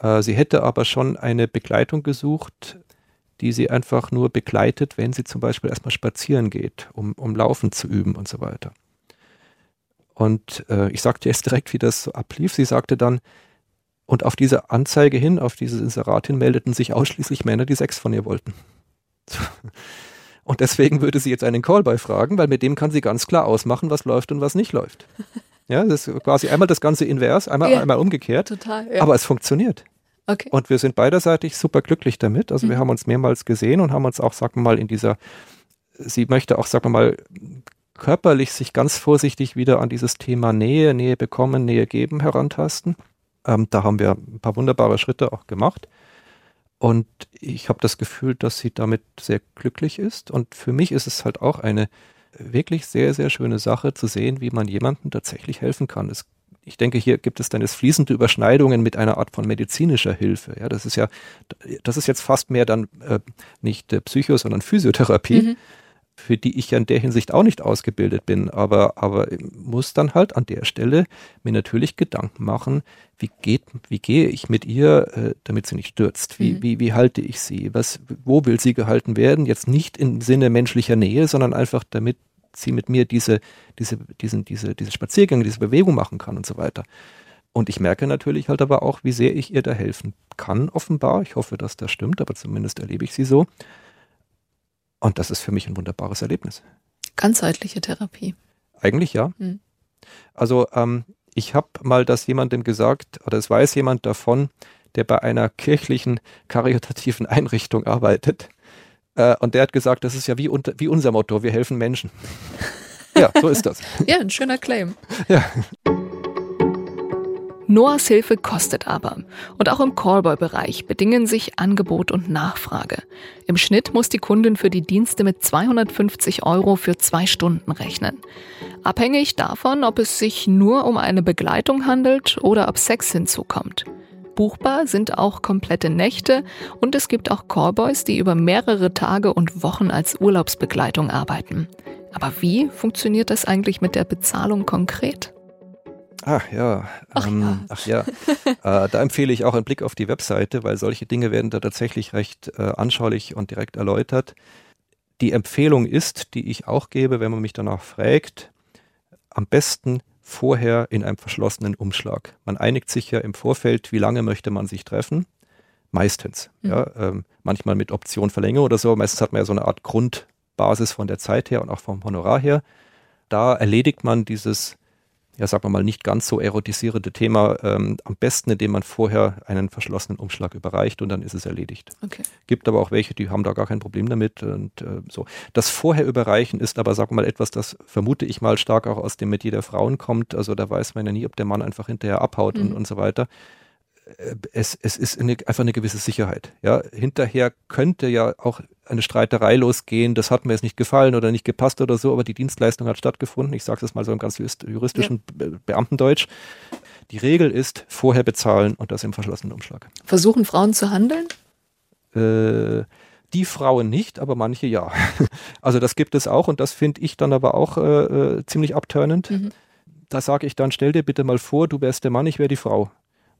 Äh, sie hätte aber schon eine Begleitung gesucht, die sie einfach nur begleitet, wenn sie zum Beispiel erstmal spazieren geht, um, um Laufen zu üben und so weiter. Und äh, ich sagte jetzt direkt, wie das so ablief. Sie sagte dann, und auf diese Anzeige hin, auf dieses Inserat hin, meldeten sich ausschließlich Männer, die Sex von ihr wollten. Und deswegen würde sie jetzt einen Callboy fragen, weil mit dem kann sie ganz klar ausmachen, was läuft und was nicht läuft. Ja, das ist quasi einmal das Ganze invers, einmal, ja, einmal umgekehrt. Total, ja. Aber es funktioniert. Okay. Und wir sind beiderseitig super glücklich damit. Also mhm. wir haben uns mehrmals gesehen und haben uns auch, sagen wir mal, in dieser, sie möchte auch, sagen wir mal, körperlich sich ganz vorsichtig wieder an dieses Thema Nähe, Nähe bekommen, Nähe geben herantasten. Ähm, da haben wir ein paar wunderbare Schritte auch gemacht. Und ich habe das Gefühl, dass sie damit sehr glücklich ist. Und für mich ist es halt auch eine wirklich sehr, sehr schöne Sache zu sehen, wie man jemandem tatsächlich helfen kann. Es ich denke, hier gibt es dann jetzt fließende Überschneidungen mit einer Art von medizinischer Hilfe. Ja, das ist ja, das ist jetzt fast mehr dann äh, nicht äh, Psycho, sondern Physiotherapie, mhm. Für die ich ja in der Hinsicht auch nicht ausgebildet bin, aber, aber muss dann halt an der Stelle mir natürlich Gedanken machen, wie geht, wie gehe ich mit ihr, äh, damit sie nicht stürzt? Wie, mhm. wie, wie halte ich sie? Was, wo will sie gehalten werden? Jetzt nicht im Sinne menschlicher Nähe, sondern einfach damit sie mit mir diese, diese, diesen, diese, diese Spaziergänge, diese Bewegung machen kann und so weiter. Und ich merke natürlich halt aber auch, wie sehr ich ihr da helfen kann, offenbar. Ich hoffe, dass das stimmt, aber zumindest erlebe ich sie so. Und das ist für mich ein wunderbares Erlebnis. Ganzheitliche Therapie. Eigentlich ja. Mhm. Also ähm, ich habe mal das jemandem gesagt, oder es weiß jemand davon, der bei einer kirchlichen karitativen Einrichtung arbeitet. Äh, und der hat gesagt, das ist ja wie, unter, wie unser Motto, wir helfen Menschen. ja, so ist das. ja, ein schöner Claim. Ja. Noahs Hilfe kostet aber. Und auch im Callboy-Bereich bedingen sich Angebot und Nachfrage. Im Schnitt muss die Kundin für die Dienste mit 250 Euro für zwei Stunden rechnen. Abhängig davon, ob es sich nur um eine Begleitung handelt oder ob Sex hinzukommt. Buchbar sind auch komplette Nächte und es gibt auch Callboys, die über mehrere Tage und Wochen als Urlaubsbegleitung arbeiten. Aber wie funktioniert das eigentlich mit der Bezahlung konkret? Ach ja, ach ähm, ja. ach ja. äh, da empfehle ich auch einen Blick auf die Webseite, weil solche Dinge werden da tatsächlich recht äh, anschaulich und direkt erläutert. Die Empfehlung ist, die ich auch gebe, wenn man mich danach fragt, am besten vorher in einem verschlossenen Umschlag. Man einigt sich ja im Vorfeld, wie lange möchte man sich treffen. Meistens. Mhm. Ja, ähm, manchmal mit Option Verlängerung oder so. Meistens hat man ja so eine Art Grundbasis von der Zeit her und auch vom Honorar her. Da erledigt man dieses ja, sagen wir mal, nicht ganz so erotisierende Thema ähm, am besten, indem man vorher einen verschlossenen Umschlag überreicht und dann ist es erledigt. Okay. Gibt aber auch welche, die haben da gar kein Problem damit und äh, so. Das vorher überreichen ist aber, sagen wir mal, etwas, das vermute ich mal stark auch aus dem Metier der Frauen kommt. Also da weiß man ja nie, ob der Mann einfach hinterher abhaut mhm. und, und so weiter. Äh, es, es ist eine, einfach eine gewisse Sicherheit. Ja, hinterher könnte ja auch eine Streiterei losgehen, das hat mir jetzt nicht gefallen oder nicht gepasst oder so, aber die Dienstleistung hat stattgefunden. Ich sage es mal so im ganz juristischen ja. Beamtendeutsch. Die Regel ist, vorher bezahlen und das im verschlossenen Umschlag. Versuchen Frauen zu handeln? Äh, die Frauen nicht, aber manche ja. Also das gibt es auch und das finde ich dann aber auch äh, äh ziemlich abturnend. Mhm. Da sage ich dann, stell dir bitte mal vor, du wärst der Mann, ich wäre die Frau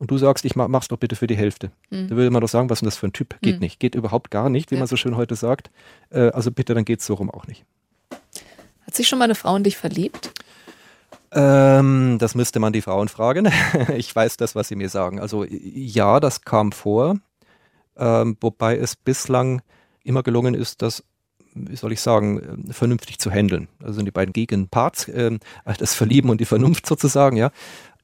und du sagst, ich mach, mach's doch bitte für die Hälfte. Mhm. Da würde man doch sagen, was ist denn das für ein Typ? Geht mhm. nicht. Geht überhaupt gar nicht, wie ja. man so schön heute sagt. Äh, also bitte, dann geht's so rum auch nicht. Hat sich schon mal eine Frau in dich verliebt? Ähm, das müsste man die Frauen fragen. ich weiß das, was sie mir sagen. Also ja, das kam vor, ähm, wobei es bislang immer gelungen ist, das wie soll ich sagen, vernünftig zu handeln. Also sind die beiden Gegenparts, äh, das Verlieben und die Vernunft sozusagen, ja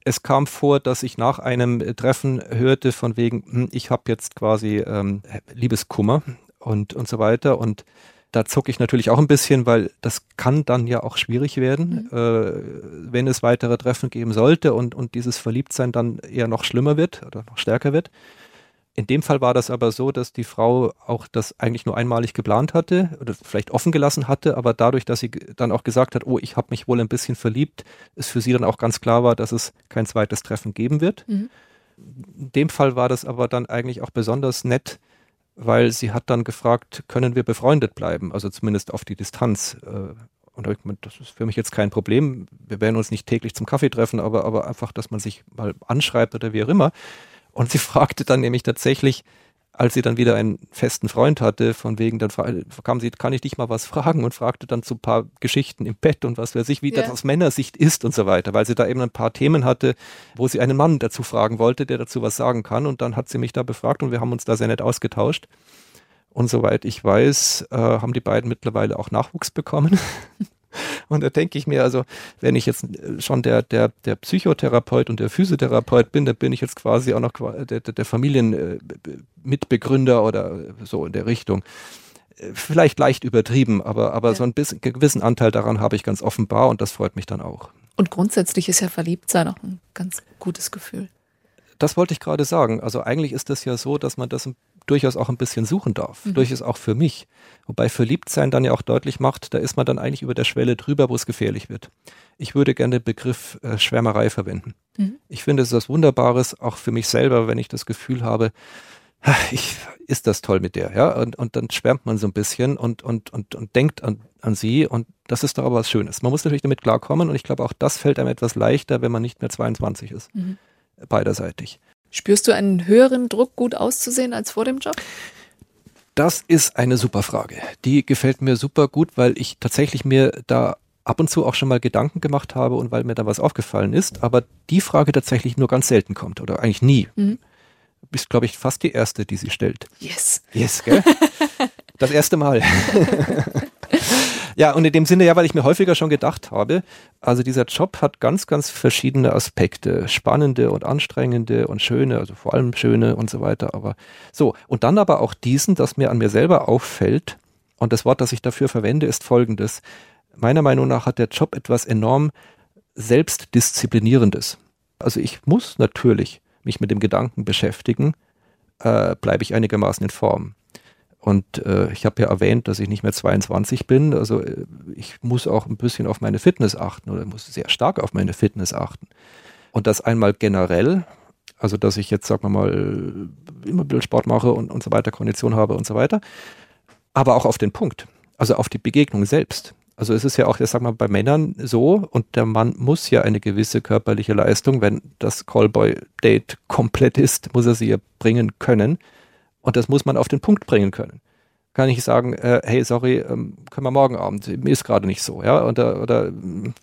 es kam vor, dass ich nach einem Treffen hörte von wegen, hm, ich habe jetzt quasi ähm, Liebeskummer und, und so weiter. Und da zucke ich natürlich auch ein bisschen, weil das kann dann ja auch schwierig werden, mhm. äh, wenn es weitere Treffen geben sollte und, und dieses Verliebtsein dann eher noch schlimmer wird oder noch stärker wird. In dem Fall war das aber so, dass die Frau auch das eigentlich nur einmalig geplant hatte oder vielleicht offen gelassen hatte, aber dadurch, dass sie dann auch gesagt hat, oh, ich habe mich wohl ein bisschen verliebt, ist für sie dann auch ganz klar war, dass es kein zweites Treffen geben wird. Mhm. In dem Fall war das aber dann eigentlich auch besonders nett, weil sie hat dann gefragt, können wir befreundet bleiben, also zumindest auf die Distanz. Äh, und da ich gemeint, das ist für mich jetzt kein Problem. Wir werden uns nicht täglich zum Kaffee treffen, aber, aber einfach, dass man sich mal anschreibt oder wie auch immer. Und sie fragte dann nämlich tatsächlich, als sie dann wieder einen festen Freund hatte, von wegen, dann kam sie, kann ich dich mal was fragen und fragte dann zu ein paar Geschichten im Bett und was weiß ich, wie ja. das aus Männersicht ist und so weiter, weil sie da eben ein paar Themen hatte, wo sie einen Mann dazu fragen wollte, der dazu was sagen kann und dann hat sie mich da befragt und wir haben uns da sehr nett ausgetauscht. Und soweit ich weiß, äh, haben die beiden mittlerweile auch Nachwuchs bekommen. Und da denke ich mir, also, wenn ich jetzt äh, schon der, der, der Psychotherapeut und der Physiotherapeut bin, dann bin ich jetzt quasi auch noch der, der Familienmitbegründer oder so in der Richtung. Äh, vielleicht leicht übertrieben, aber, aber ja. so ein bisschen, gewissen Anteil daran habe ich ganz offenbar und das freut mich dann auch. Und grundsätzlich ist ja Verliebtsein auch ein ganz gutes Gefühl. Das wollte ich gerade sagen. Also eigentlich ist das ja so, dass man das durchaus auch ein bisschen suchen darf. Mhm. Durchaus auch für mich. Wobei Verliebtsein dann ja auch deutlich macht, da ist man dann eigentlich über der Schwelle drüber, wo es gefährlich wird. Ich würde gerne den Begriff äh, Schwärmerei verwenden. Mhm. Ich finde es was Wunderbares, auch für mich selber, wenn ich das Gefühl habe, ich, ist das toll mit der, ja, und, und dann schwärmt man so ein bisschen und, und, und, und denkt an, an sie und das ist doch aber was Schönes. Man muss natürlich damit klarkommen und ich glaube, auch das fällt einem etwas leichter, wenn man nicht mehr 22 ist. Mhm beiderseitig. Spürst du einen höheren Druck, gut auszusehen als vor dem Job? Das ist eine super Frage. Die gefällt mir super gut, weil ich tatsächlich mir da ab und zu auch schon mal Gedanken gemacht habe und weil mir da was aufgefallen ist, aber die Frage tatsächlich nur ganz selten kommt oder eigentlich nie. Mhm. Du bist, glaube ich, fast die erste, die sie stellt. Yes. Yes, gell? Das erste Mal. Ja, und in dem Sinne, ja, weil ich mir häufiger schon gedacht habe, also dieser Job hat ganz, ganz verschiedene Aspekte, spannende und anstrengende und schöne, also vor allem schöne und so weiter. Aber so, und dann aber auch diesen, das mir an mir selber auffällt, und das Wort, das ich dafür verwende, ist folgendes. Meiner Meinung nach hat der Job etwas enorm Selbstdisziplinierendes. Also ich muss natürlich mich mit dem Gedanken beschäftigen, äh, bleibe ich einigermaßen in Form. Und äh, ich habe ja erwähnt, dass ich nicht mehr 22 bin. Also äh, ich muss auch ein bisschen auf meine Fitness achten oder muss sehr stark auf meine Fitness achten. Und das einmal generell, Also, dass ich jetzt, sagen wir mal, immer Bildsport mache und, und so weiter, Kondition habe und so weiter. Aber auch auf den Punkt. Also auf die Begegnung selbst. Also es ist ja auch, ich sag mal, bei Männern so und der Mann muss ja eine gewisse körperliche Leistung, wenn das Callboy-Date komplett ist, muss er sie ja bringen können. Und das muss man auf den Punkt bringen können kann ich sagen, äh, hey, sorry, ähm, können wir morgen Abend, mir ist gerade nicht so, ja, oder, oder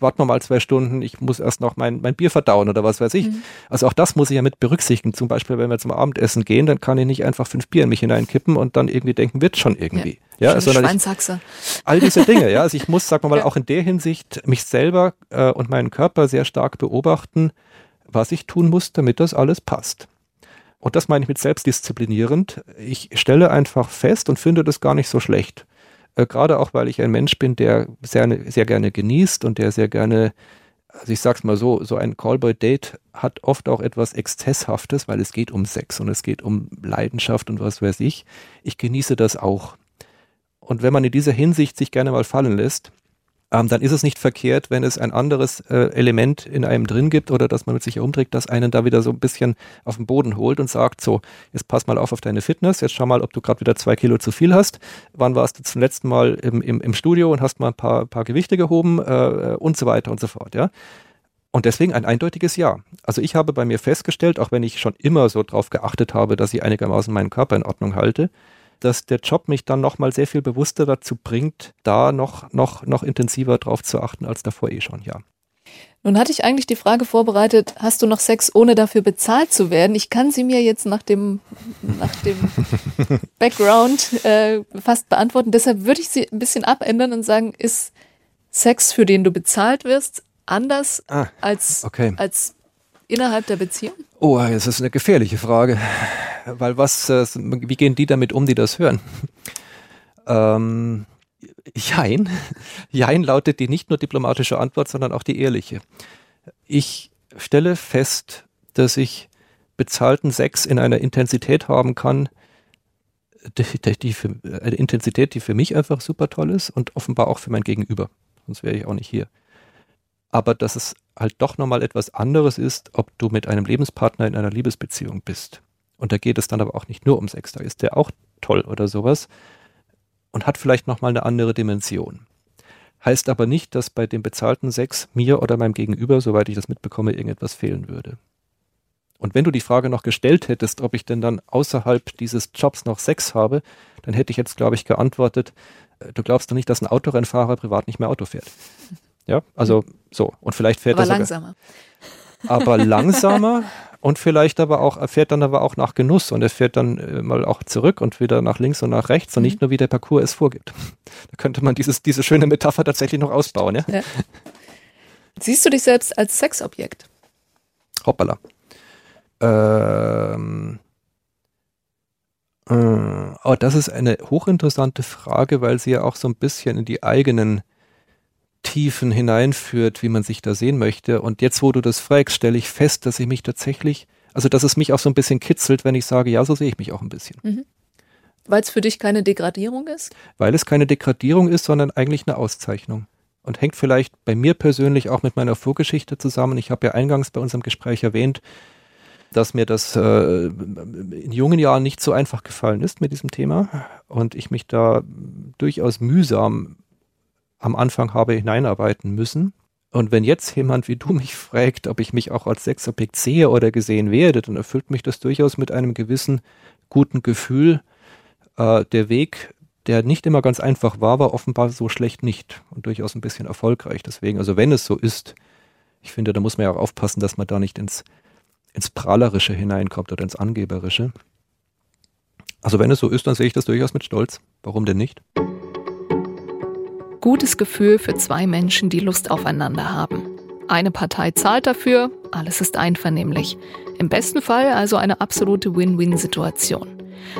warten wir mal zwei Stunden, ich muss erst noch mein, mein Bier verdauen oder was weiß ich. Mhm. Also auch das muss ich ja mit berücksichtigen. Zum Beispiel, wenn wir zum Abendessen gehen, dann kann ich nicht einfach fünf Bier in mich hineinkippen und dann irgendwie denken, wird schon irgendwie. Ja, ja sondern ich, all diese Dinge, ja. Also ich muss, sagen wir mal, ja. auch in der Hinsicht mich selber äh, und meinen Körper sehr stark beobachten, was ich tun muss, damit das alles passt. Und das meine ich mit selbstdisziplinierend. Ich stelle einfach fest und finde das gar nicht so schlecht. Äh, Gerade auch, weil ich ein Mensch bin, der sehr, sehr gerne genießt und der sehr gerne, also ich sag's mal so, so ein Callboy-Date hat oft auch etwas Exzesshaftes, weil es geht um Sex und es geht um Leidenschaft und was weiß ich. Ich genieße das auch. Und wenn man in dieser Hinsicht sich gerne mal fallen lässt, ähm, dann ist es nicht verkehrt, wenn es ein anderes äh, Element in einem drin gibt oder dass man mit sich herumträgt, das einen da wieder so ein bisschen auf den Boden holt und sagt, so, jetzt pass mal auf auf deine Fitness, jetzt schau mal, ob du gerade wieder zwei Kilo zu viel hast. Wann warst du zum letzten Mal im, im, im Studio und hast mal ein paar, paar Gewichte gehoben äh, und so weiter und so fort, ja. Und deswegen ein eindeutiges Ja. Also ich habe bei mir festgestellt, auch wenn ich schon immer so drauf geachtet habe, dass ich einigermaßen meinen Körper in Ordnung halte, dass der Job mich dann nochmal sehr viel bewusster dazu bringt, da noch, noch, noch intensiver drauf zu achten als davor eh schon, ja. Nun hatte ich eigentlich die Frage vorbereitet, hast du noch Sex, ohne dafür bezahlt zu werden? Ich kann sie mir jetzt nach dem, nach dem Background äh, fast beantworten. Deshalb würde ich sie ein bisschen abändern und sagen, ist Sex, für den du bezahlt wirst, anders ah, als, okay. als innerhalb der Beziehung? Oh, das ist eine gefährliche Frage. Weil was, äh, wie gehen die damit um, die das hören? Ähm, Jein. Jein lautet die nicht nur diplomatische Antwort, sondern auch die ehrliche. Ich stelle fest, dass ich bezahlten Sex in einer Intensität haben kann, die, die für, eine Intensität, die für mich einfach super toll ist und offenbar auch für mein Gegenüber. Sonst wäre ich auch nicht hier. Aber dass es halt doch nochmal etwas anderes ist, ob du mit einem Lebenspartner in einer Liebesbeziehung bist. Und da geht es dann aber auch nicht nur um Sex, da ist der auch toll oder sowas und hat vielleicht nochmal eine andere Dimension. Heißt aber nicht, dass bei dem bezahlten Sex mir oder meinem Gegenüber, soweit ich das mitbekomme, irgendetwas fehlen würde. Und wenn du die Frage noch gestellt hättest, ob ich denn dann außerhalb dieses Jobs noch Sex habe, dann hätte ich jetzt, glaube ich, geantwortet, äh, du glaubst doch nicht, dass ein Autorennfahrer privat nicht mehr Auto fährt. Ja, also so. Und vielleicht fährt aber er langsamer. Aber langsamer und vielleicht aber auch, er fährt dann aber auch nach Genuss und er fährt dann äh, mal auch zurück und wieder nach links und nach rechts und mhm. nicht nur wie der Parcours es vorgibt. Da könnte man dieses, diese schöne Metapher tatsächlich noch ausbauen, ja? ja. Siehst du dich selbst als Sexobjekt? Hoppala. Ähm, äh, oh, das ist eine hochinteressante Frage, weil sie ja auch so ein bisschen in die eigenen Tiefen hineinführt, wie man sich da sehen möchte. Und jetzt, wo du das fragst, stelle ich fest, dass ich mich tatsächlich, also dass es mich auch so ein bisschen kitzelt, wenn ich sage, ja, so sehe ich mich auch ein bisschen. Mhm. Weil es für dich keine Degradierung ist? Weil es keine Degradierung ist, sondern eigentlich eine Auszeichnung. Und hängt vielleicht bei mir persönlich auch mit meiner Vorgeschichte zusammen. Ich habe ja eingangs bei unserem Gespräch erwähnt, dass mir das äh, in jungen Jahren nicht so einfach gefallen ist mit diesem Thema und ich mich da durchaus mühsam am Anfang habe hineinarbeiten müssen. Und wenn jetzt jemand wie du mich fragt, ob ich mich auch als Sexobjekt sehe oder gesehen werde, dann erfüllt mich das durchaus mit einem gewissen guten Gefühl. Äh, der Weg, der nicht immer ganz einfach war, war offenbar so schlecht nicht und durchaus ein bisschen erfolgreich. Deswegen, also wenn es so ist, ich finde, da muss man ja auch aufpassen, dass man da nicht ins, ins Prahlerische hineinkommt oder ins Angeberische. Also wenn es so ist, dann sehe ich das durchaus mit Stolz. Warum denn nicht? Gutes Gefühl für zwei Menschen, die Lust aufeinander haben. Eine Partei zahlt dafür, alles ist einvernehmlich. Im besten Fall also eine absolute Win-Win-Situation.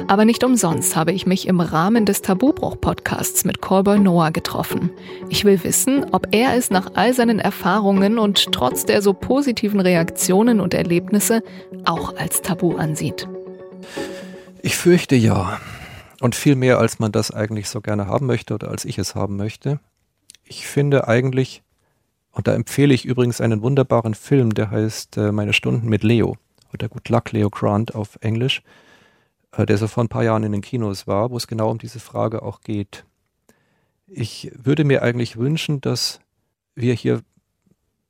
Aber nicht umsonst habe ich mich im Rahmen des Tabubruch-Podcasts mit Callboy Noah getroffen. Ich will wissen, ob er es nach all seinen Erfahrungen und trotz der so positiven Reaktionen und Erlebnisse auch als Tabu ansieht. Ich fürchte ja. Und viel mehr, als man das eigentlich so gerne haben möchte oder als ich es haben möchte. Ich finde eigentlich, und da empfehle ich übrigens einen wunderbaren Film, der heißt äh, Meine Stunden mit Leo oder Good Luck Leo Grant auf Englisch, äh, der so vor ein paar Jahren in den Kinos war, wo es genau um diese Frage auch geht. Ich würde mir eigentlich wünschen, dass wir hier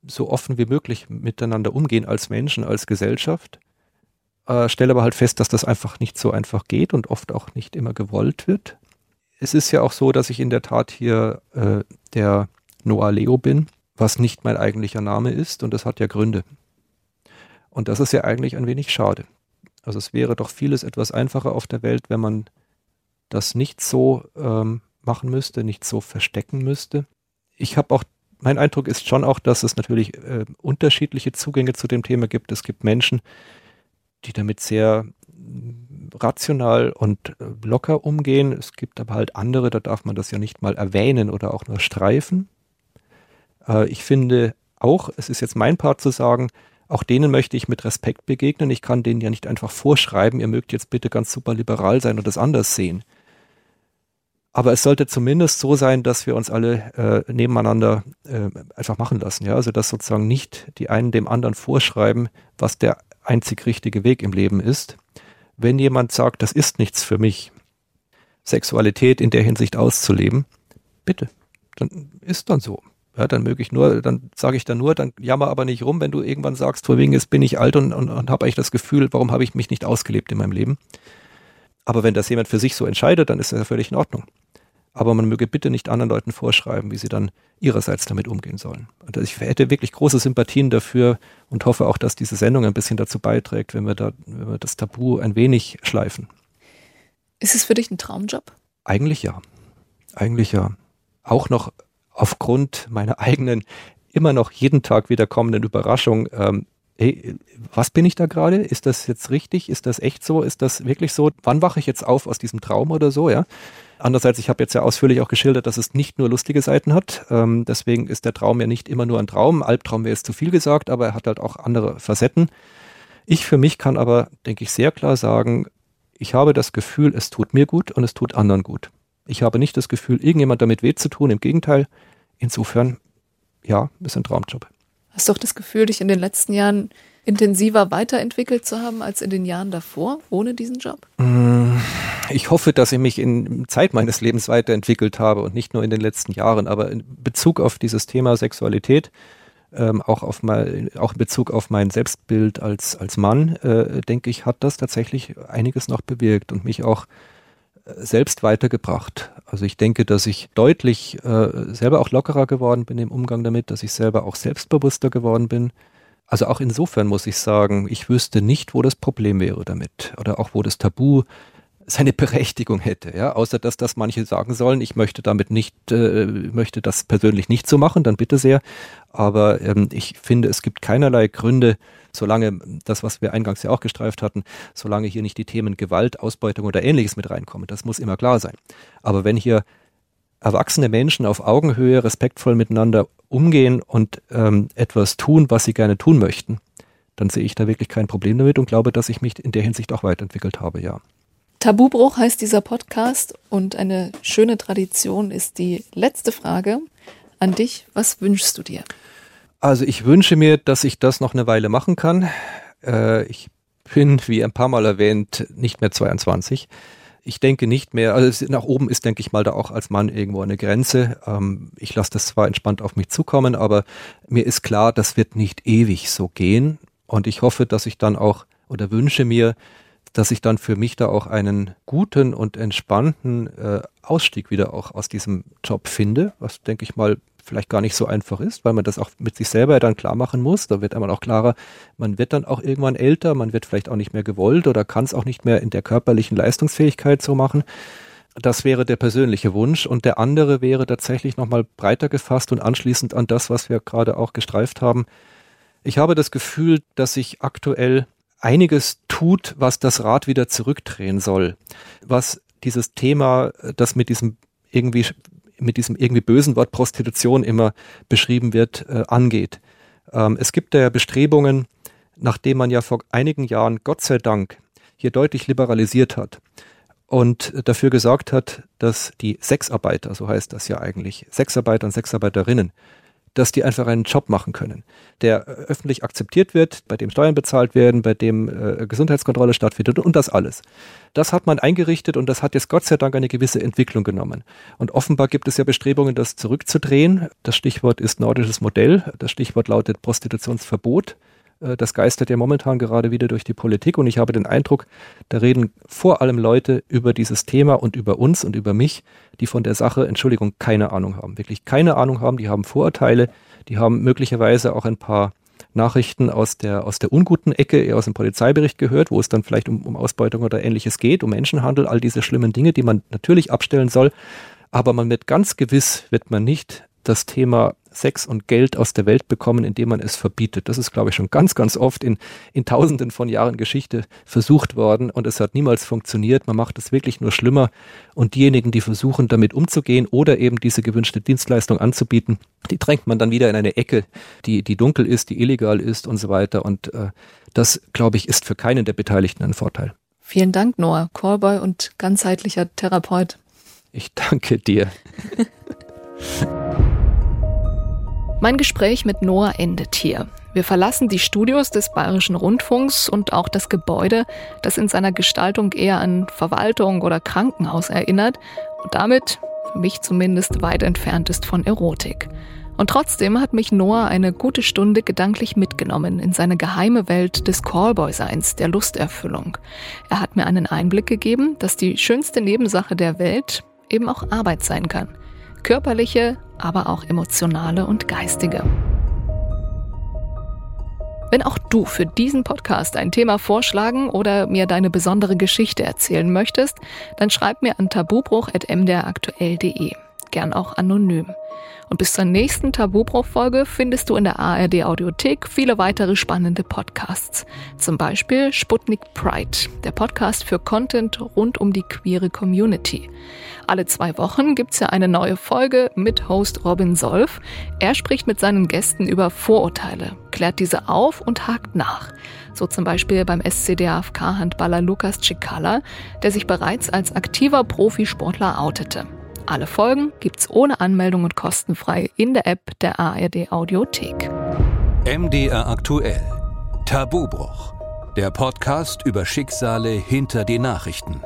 so offen wie möglich miteinander umgehen als Menschen, als Gesellschaft. Äh, stelle aber halt fest, dass das einfach nicht so einfach geht und oft auch nicht immer gewollt wird. Es ist ja auch so, dass ich in der Tat hier äh, der Noah Leo bin, was nicht mein eigentlicher Name ist und das hat ja Gründe. Und das ist ja eigentlich ein wenig schade. Also es wäre doch vieles etwas einfacher auf der Welt, wenn man das nicht so ähm, machen müsste, nicht so verstecken müsste. Ich habe auch, mein Eindruck ist schon auch, dass es natürlich äh, unterschiedliche Zugänge zu dem Thema gibt. Es gibt Menschen, die damit sehr mm, rational und äh, locker umgehen. Es gibt aber halt andere, da darf man das ja nicht mal erwähnen oder auch nur streifen. Äh, ich finde auch, es ist jetzt mein Part zu sagen, auch denen möchte ich mit Respekt begegnen. Ich kann denen ja nicht einfach vorschreiben, ihr mögt jetzt bitte ganz super liberal sein und das anders sehen. Aber es sollte zumindest so sein, dass wir uns alle äh, nebeneinander äh, einfach machen lassen. Ja? Also dass sozusagen nicht die einen dem anderen vorschreiben, was der einzig richtige Weg im Leben ist. Wenn jemand sagt, das ist nichts für mich, Sexualität in der Hinsicht auszuleben, bitte, dann ist dann so. Ja, dann möge ich nur, dann sage ich dann nur, dann jammer aber nicht rum, wenn du irgendwann sagst, vor wegen jetzt bin ich alt und, und, und habe eigentlich das Gefühl, warum habe ich mich nicht ausgelebt in meinem Leben. Aber wenn das jemand für sich so entscheidet, dann ist das ja völlig in Ordnung. Aber man möge bitte nicht anderen Leuten vorschreiben, wie sie dann ihrerseits damit umgehen sollen. Und ich hätte wirklich große Sympathien dafür und hoffe auch, dass diese Sendung ein bisschen dazu beiträgt, wenn wir da, wenn wir das Tabu ein wenig schleifen. Ist es für dich ein Traumjob? Eigentlich ja. Eigentlich ja. Auch noch aufgrund meiner eigenen, immer noch jeden Tag wieder kommenden Überraschung, ähm, hey, was bin ich da gerade? Ist das jetzt richtig? Ist das echt so? Ist das wirklich so? Wann wache ich jetzt auf aus diesem Traum oder so, ja? Andererseits, ich habe jetzt ja ausführlich auch geschildert, dass es nicht nur lustige Seiten hat. Ähm, deswegen ist der Traum ja nicht immer nur ein Traum. Albtraum wäre jetzt zu viel gesagt, aber er hat halt auch andere Facetten. Ich für mich kann aber, denke ich, sehr klar sagen, ich habe das Gefühl, es tut mir gut und es tut anderen gut. Ich habe nicht das Gefühl, irgendjemand damit weh zu tun. Im Gegenteil, insofern, ja, ist ein Traumjob. Hast du auch das Gefühl, dich in den letzten Jahren intensiver weiterentwickelt zu haben als in den Jahren davor, ohne diesen Job? Mm, ich hoffe, dass ich mich in Zeit meines Lebens weiterentwickelt habe und nicht nur in den letzten Jahren. Aber in Bezug auf dieses Thema Sexualität, ähm, auch, auf mein, auch in Bezug auf mein Selbstbild als, als Mann, äh, denke ich, hat das tatsächlich einiges noch bewirkt und mich auch selbst weitergebracht. Also ich denke, dass ich deutlich äh, selber auch lockerer geworden bin im Umgang damit, dass ich selber auch selbstbewusster geworden bin. Also auch insofern muss ich sagen, ich wüsste nicht, wo das Problem wäre damit oder auch wo das Tabu seine Berechtigung hätte, ja, außer dass das manche sagen sollen, ich möchte damit nicht, äh, möchte das persönlich nicht so machen, dann bitte sehr. Aber ähm, ich finde, es gibt keinerlei Gründe, solange das, was wir eingangs ja auch gestreift hatten, solange hier nicht die Themen Gewalt, Ausbeutung oder ähnliches mit reinkommen. Das muss immer klar sein. Aber wenn hier erwachsene Menschen auf Augenhöhe respektvoll miteinander umgehen und ähm, etwas tun, was sie gerne tun möchten, dann sehe ich da wirklich kein Problem damit und glaube, dass ich mich in der Hinsicht auch weiterentwickelt habe, ja. Tabubruch heißt dieser Podcast und eine schöne Tradition ist die letzte Frage an dich. Was wünschst du dir? Also ich wünsche mir, dass ich das noch eine Weile machen kann. Äh, ich bin, wie ein paar Mal erwähnt, nicht mehr 22. Ich denke nicht mehr, also nach oben ist, denke ich mal, da auch als Mann irgendwo eine Grenze. Ähm, ich lasse das zwar entspannt auf mich zukommen, aber mir ist klar, das wird nicht ewig so gehen. Und ich hoffe, dass ich dann auch oder wünsche mir, dass ich dann für mich da auch einen guten und entspannten äh, Ausstieg wieder auch aus diesem Job finde, was denke ich mal vielleicht gar nicht so einfach ist, weil man das auch mit sich selber dann klar machen muss. Da wird einmal auch klarer, man wird dann auch irgendwann älter, man wird vielleicht auch nicht mehr gewollt oder kann es auch nicht mehr in der körperlichen Leistungsfähigkeit so machen. Das wäre der persönliche Wunsch und der andere wäre tatsächlich nochmal breiter gefasst und anschließend an das, was wir gerade auch gestreift haben. Ich habe das Gefühl, dass ich aktuell einiges tut, was das Rad wieder zurückdrehen soll. Was dieses Thema, das mit diesem irgendwie, mit diesem irgendwie bösen Wort Prostitution immer beschrieben wird, äh, angeht. Ähm, es gibt ja Bestrebungen, nachdem man ja vor einigen Jahren, Gott sei Dank, hier deutlich liberalisiert hat und dafür gesorgt hat, dass die Sexarbeiter, so heißt das ja eigentlich, Sexarbeiter und Sexarbeiterinnen, dass die einfach einen Job machen können, der öffentlich akzeptiert wird, bei dem Steuern bezahlt werden, bei dem äh, Gesundheitskontrolle stattfindet und das alles. Das hat man eingerichtet und das hat jetzt Gott sei Dank eine gewisse Entwicklung genommen. Und offenbar gibt es ja Bestrebungen, das zurückzudrehen. Das Stichwort ist nordisches Modell. Das Stichwort lautet Prostitutionsverbot. Äh, das geistert ja momentan gerade wieder durch die Politik und ich habe den Eindruck, da reden vor allem Leute über dieses Thema und über uns und über mich, die von der Sache, Entschuldigung, keine Ahnung haben. Wirklich keine Ahnung haben, die haben Vorurteile, die haben möglicherweise auch ein paar Nachrichten aus der, aus der unguten Ecke, eher aus dem Polizeibericht gehört, wo es dann vielleicht um, um Ausbeutung oder ähnliches geht, um Menschenhandel, all diese schlimmen Dinge, die man natürlich abstellen soll. Aber man wird ganz gewiss, wird man nicht das Thema Sex und Geld aus der Welt bekommen, indem man es verbietet. Das ist, glaube ich, schon ganz, ganz oft in, in tausenden von Jahren Geschichte versucht worden und es hat niemals funktioniert. Man macht es wirklich nur schlimmer und diejenigen, die versuchen, damit umzugehen oder eben diese gewünschte Dienstleistung anzubieten, die drängt man dann wieder in eine Ecke, die, die dunkel ist, die illegal ist und so weiter. Und äh, das, glaube ich, ist für keinen der Beteiligten ein Vorteil. Vielen Dank, Noah, Callboy und ganzheitlicher Therapeut. Ich danke dir. Mein Gespräch mit Noah endet hier. Wir verlassen die Studios des Bayerischen Rundfunks und auch das Gebäude, das in seiner Gestaltung eher an Verwaltung oder Krankenhaus erinnert und damit, für mich zumindest, weit entfernt ist von Erotik. Und trotzdem hat mich Noah eine gute Stunde gedanklich mitgenommen in seine geheime Welt des Callboy-Seins, der Lusterfüllung. Er hat mir einen Einblick gegeben, dass die schönste Nebensache der Welt eben auch Arbeit sein kann körperliche, aber auch emotionale und geistige. Wenn auch du für diesen Podcast ein Thema vorschlagen oder mir deine besondere Geschichte erzählen möchtest, dann schreib mir an tabubruch.mdraktuell.de. Gern auch anonym. Und bis zur nächsten Tabubruch-Folge findest du in der ARD Audiothek viele weitere spannende Podcasts. Zum Beispiel Sputnik Pride, der Podcast für Content rund um die queere Community. Alle zwei Wochen gibt's ja eine neue Folge mit Host Robin Solf. Er spricht mit seinen Gästen über Vorurteile, klärt diese auf und hakt nach. So zum Beispiel beim SCDAFK-Handballer Lukas Cicala, der sich bereits als aktiver Profisportler outete. Alle Folgen gibt's ohne Anmeldung und kostenfrei in der App der ARD Audiothek. MDR aktuell. Tabubruch. Der Podcast über Schicksale hinter die Nachrichten.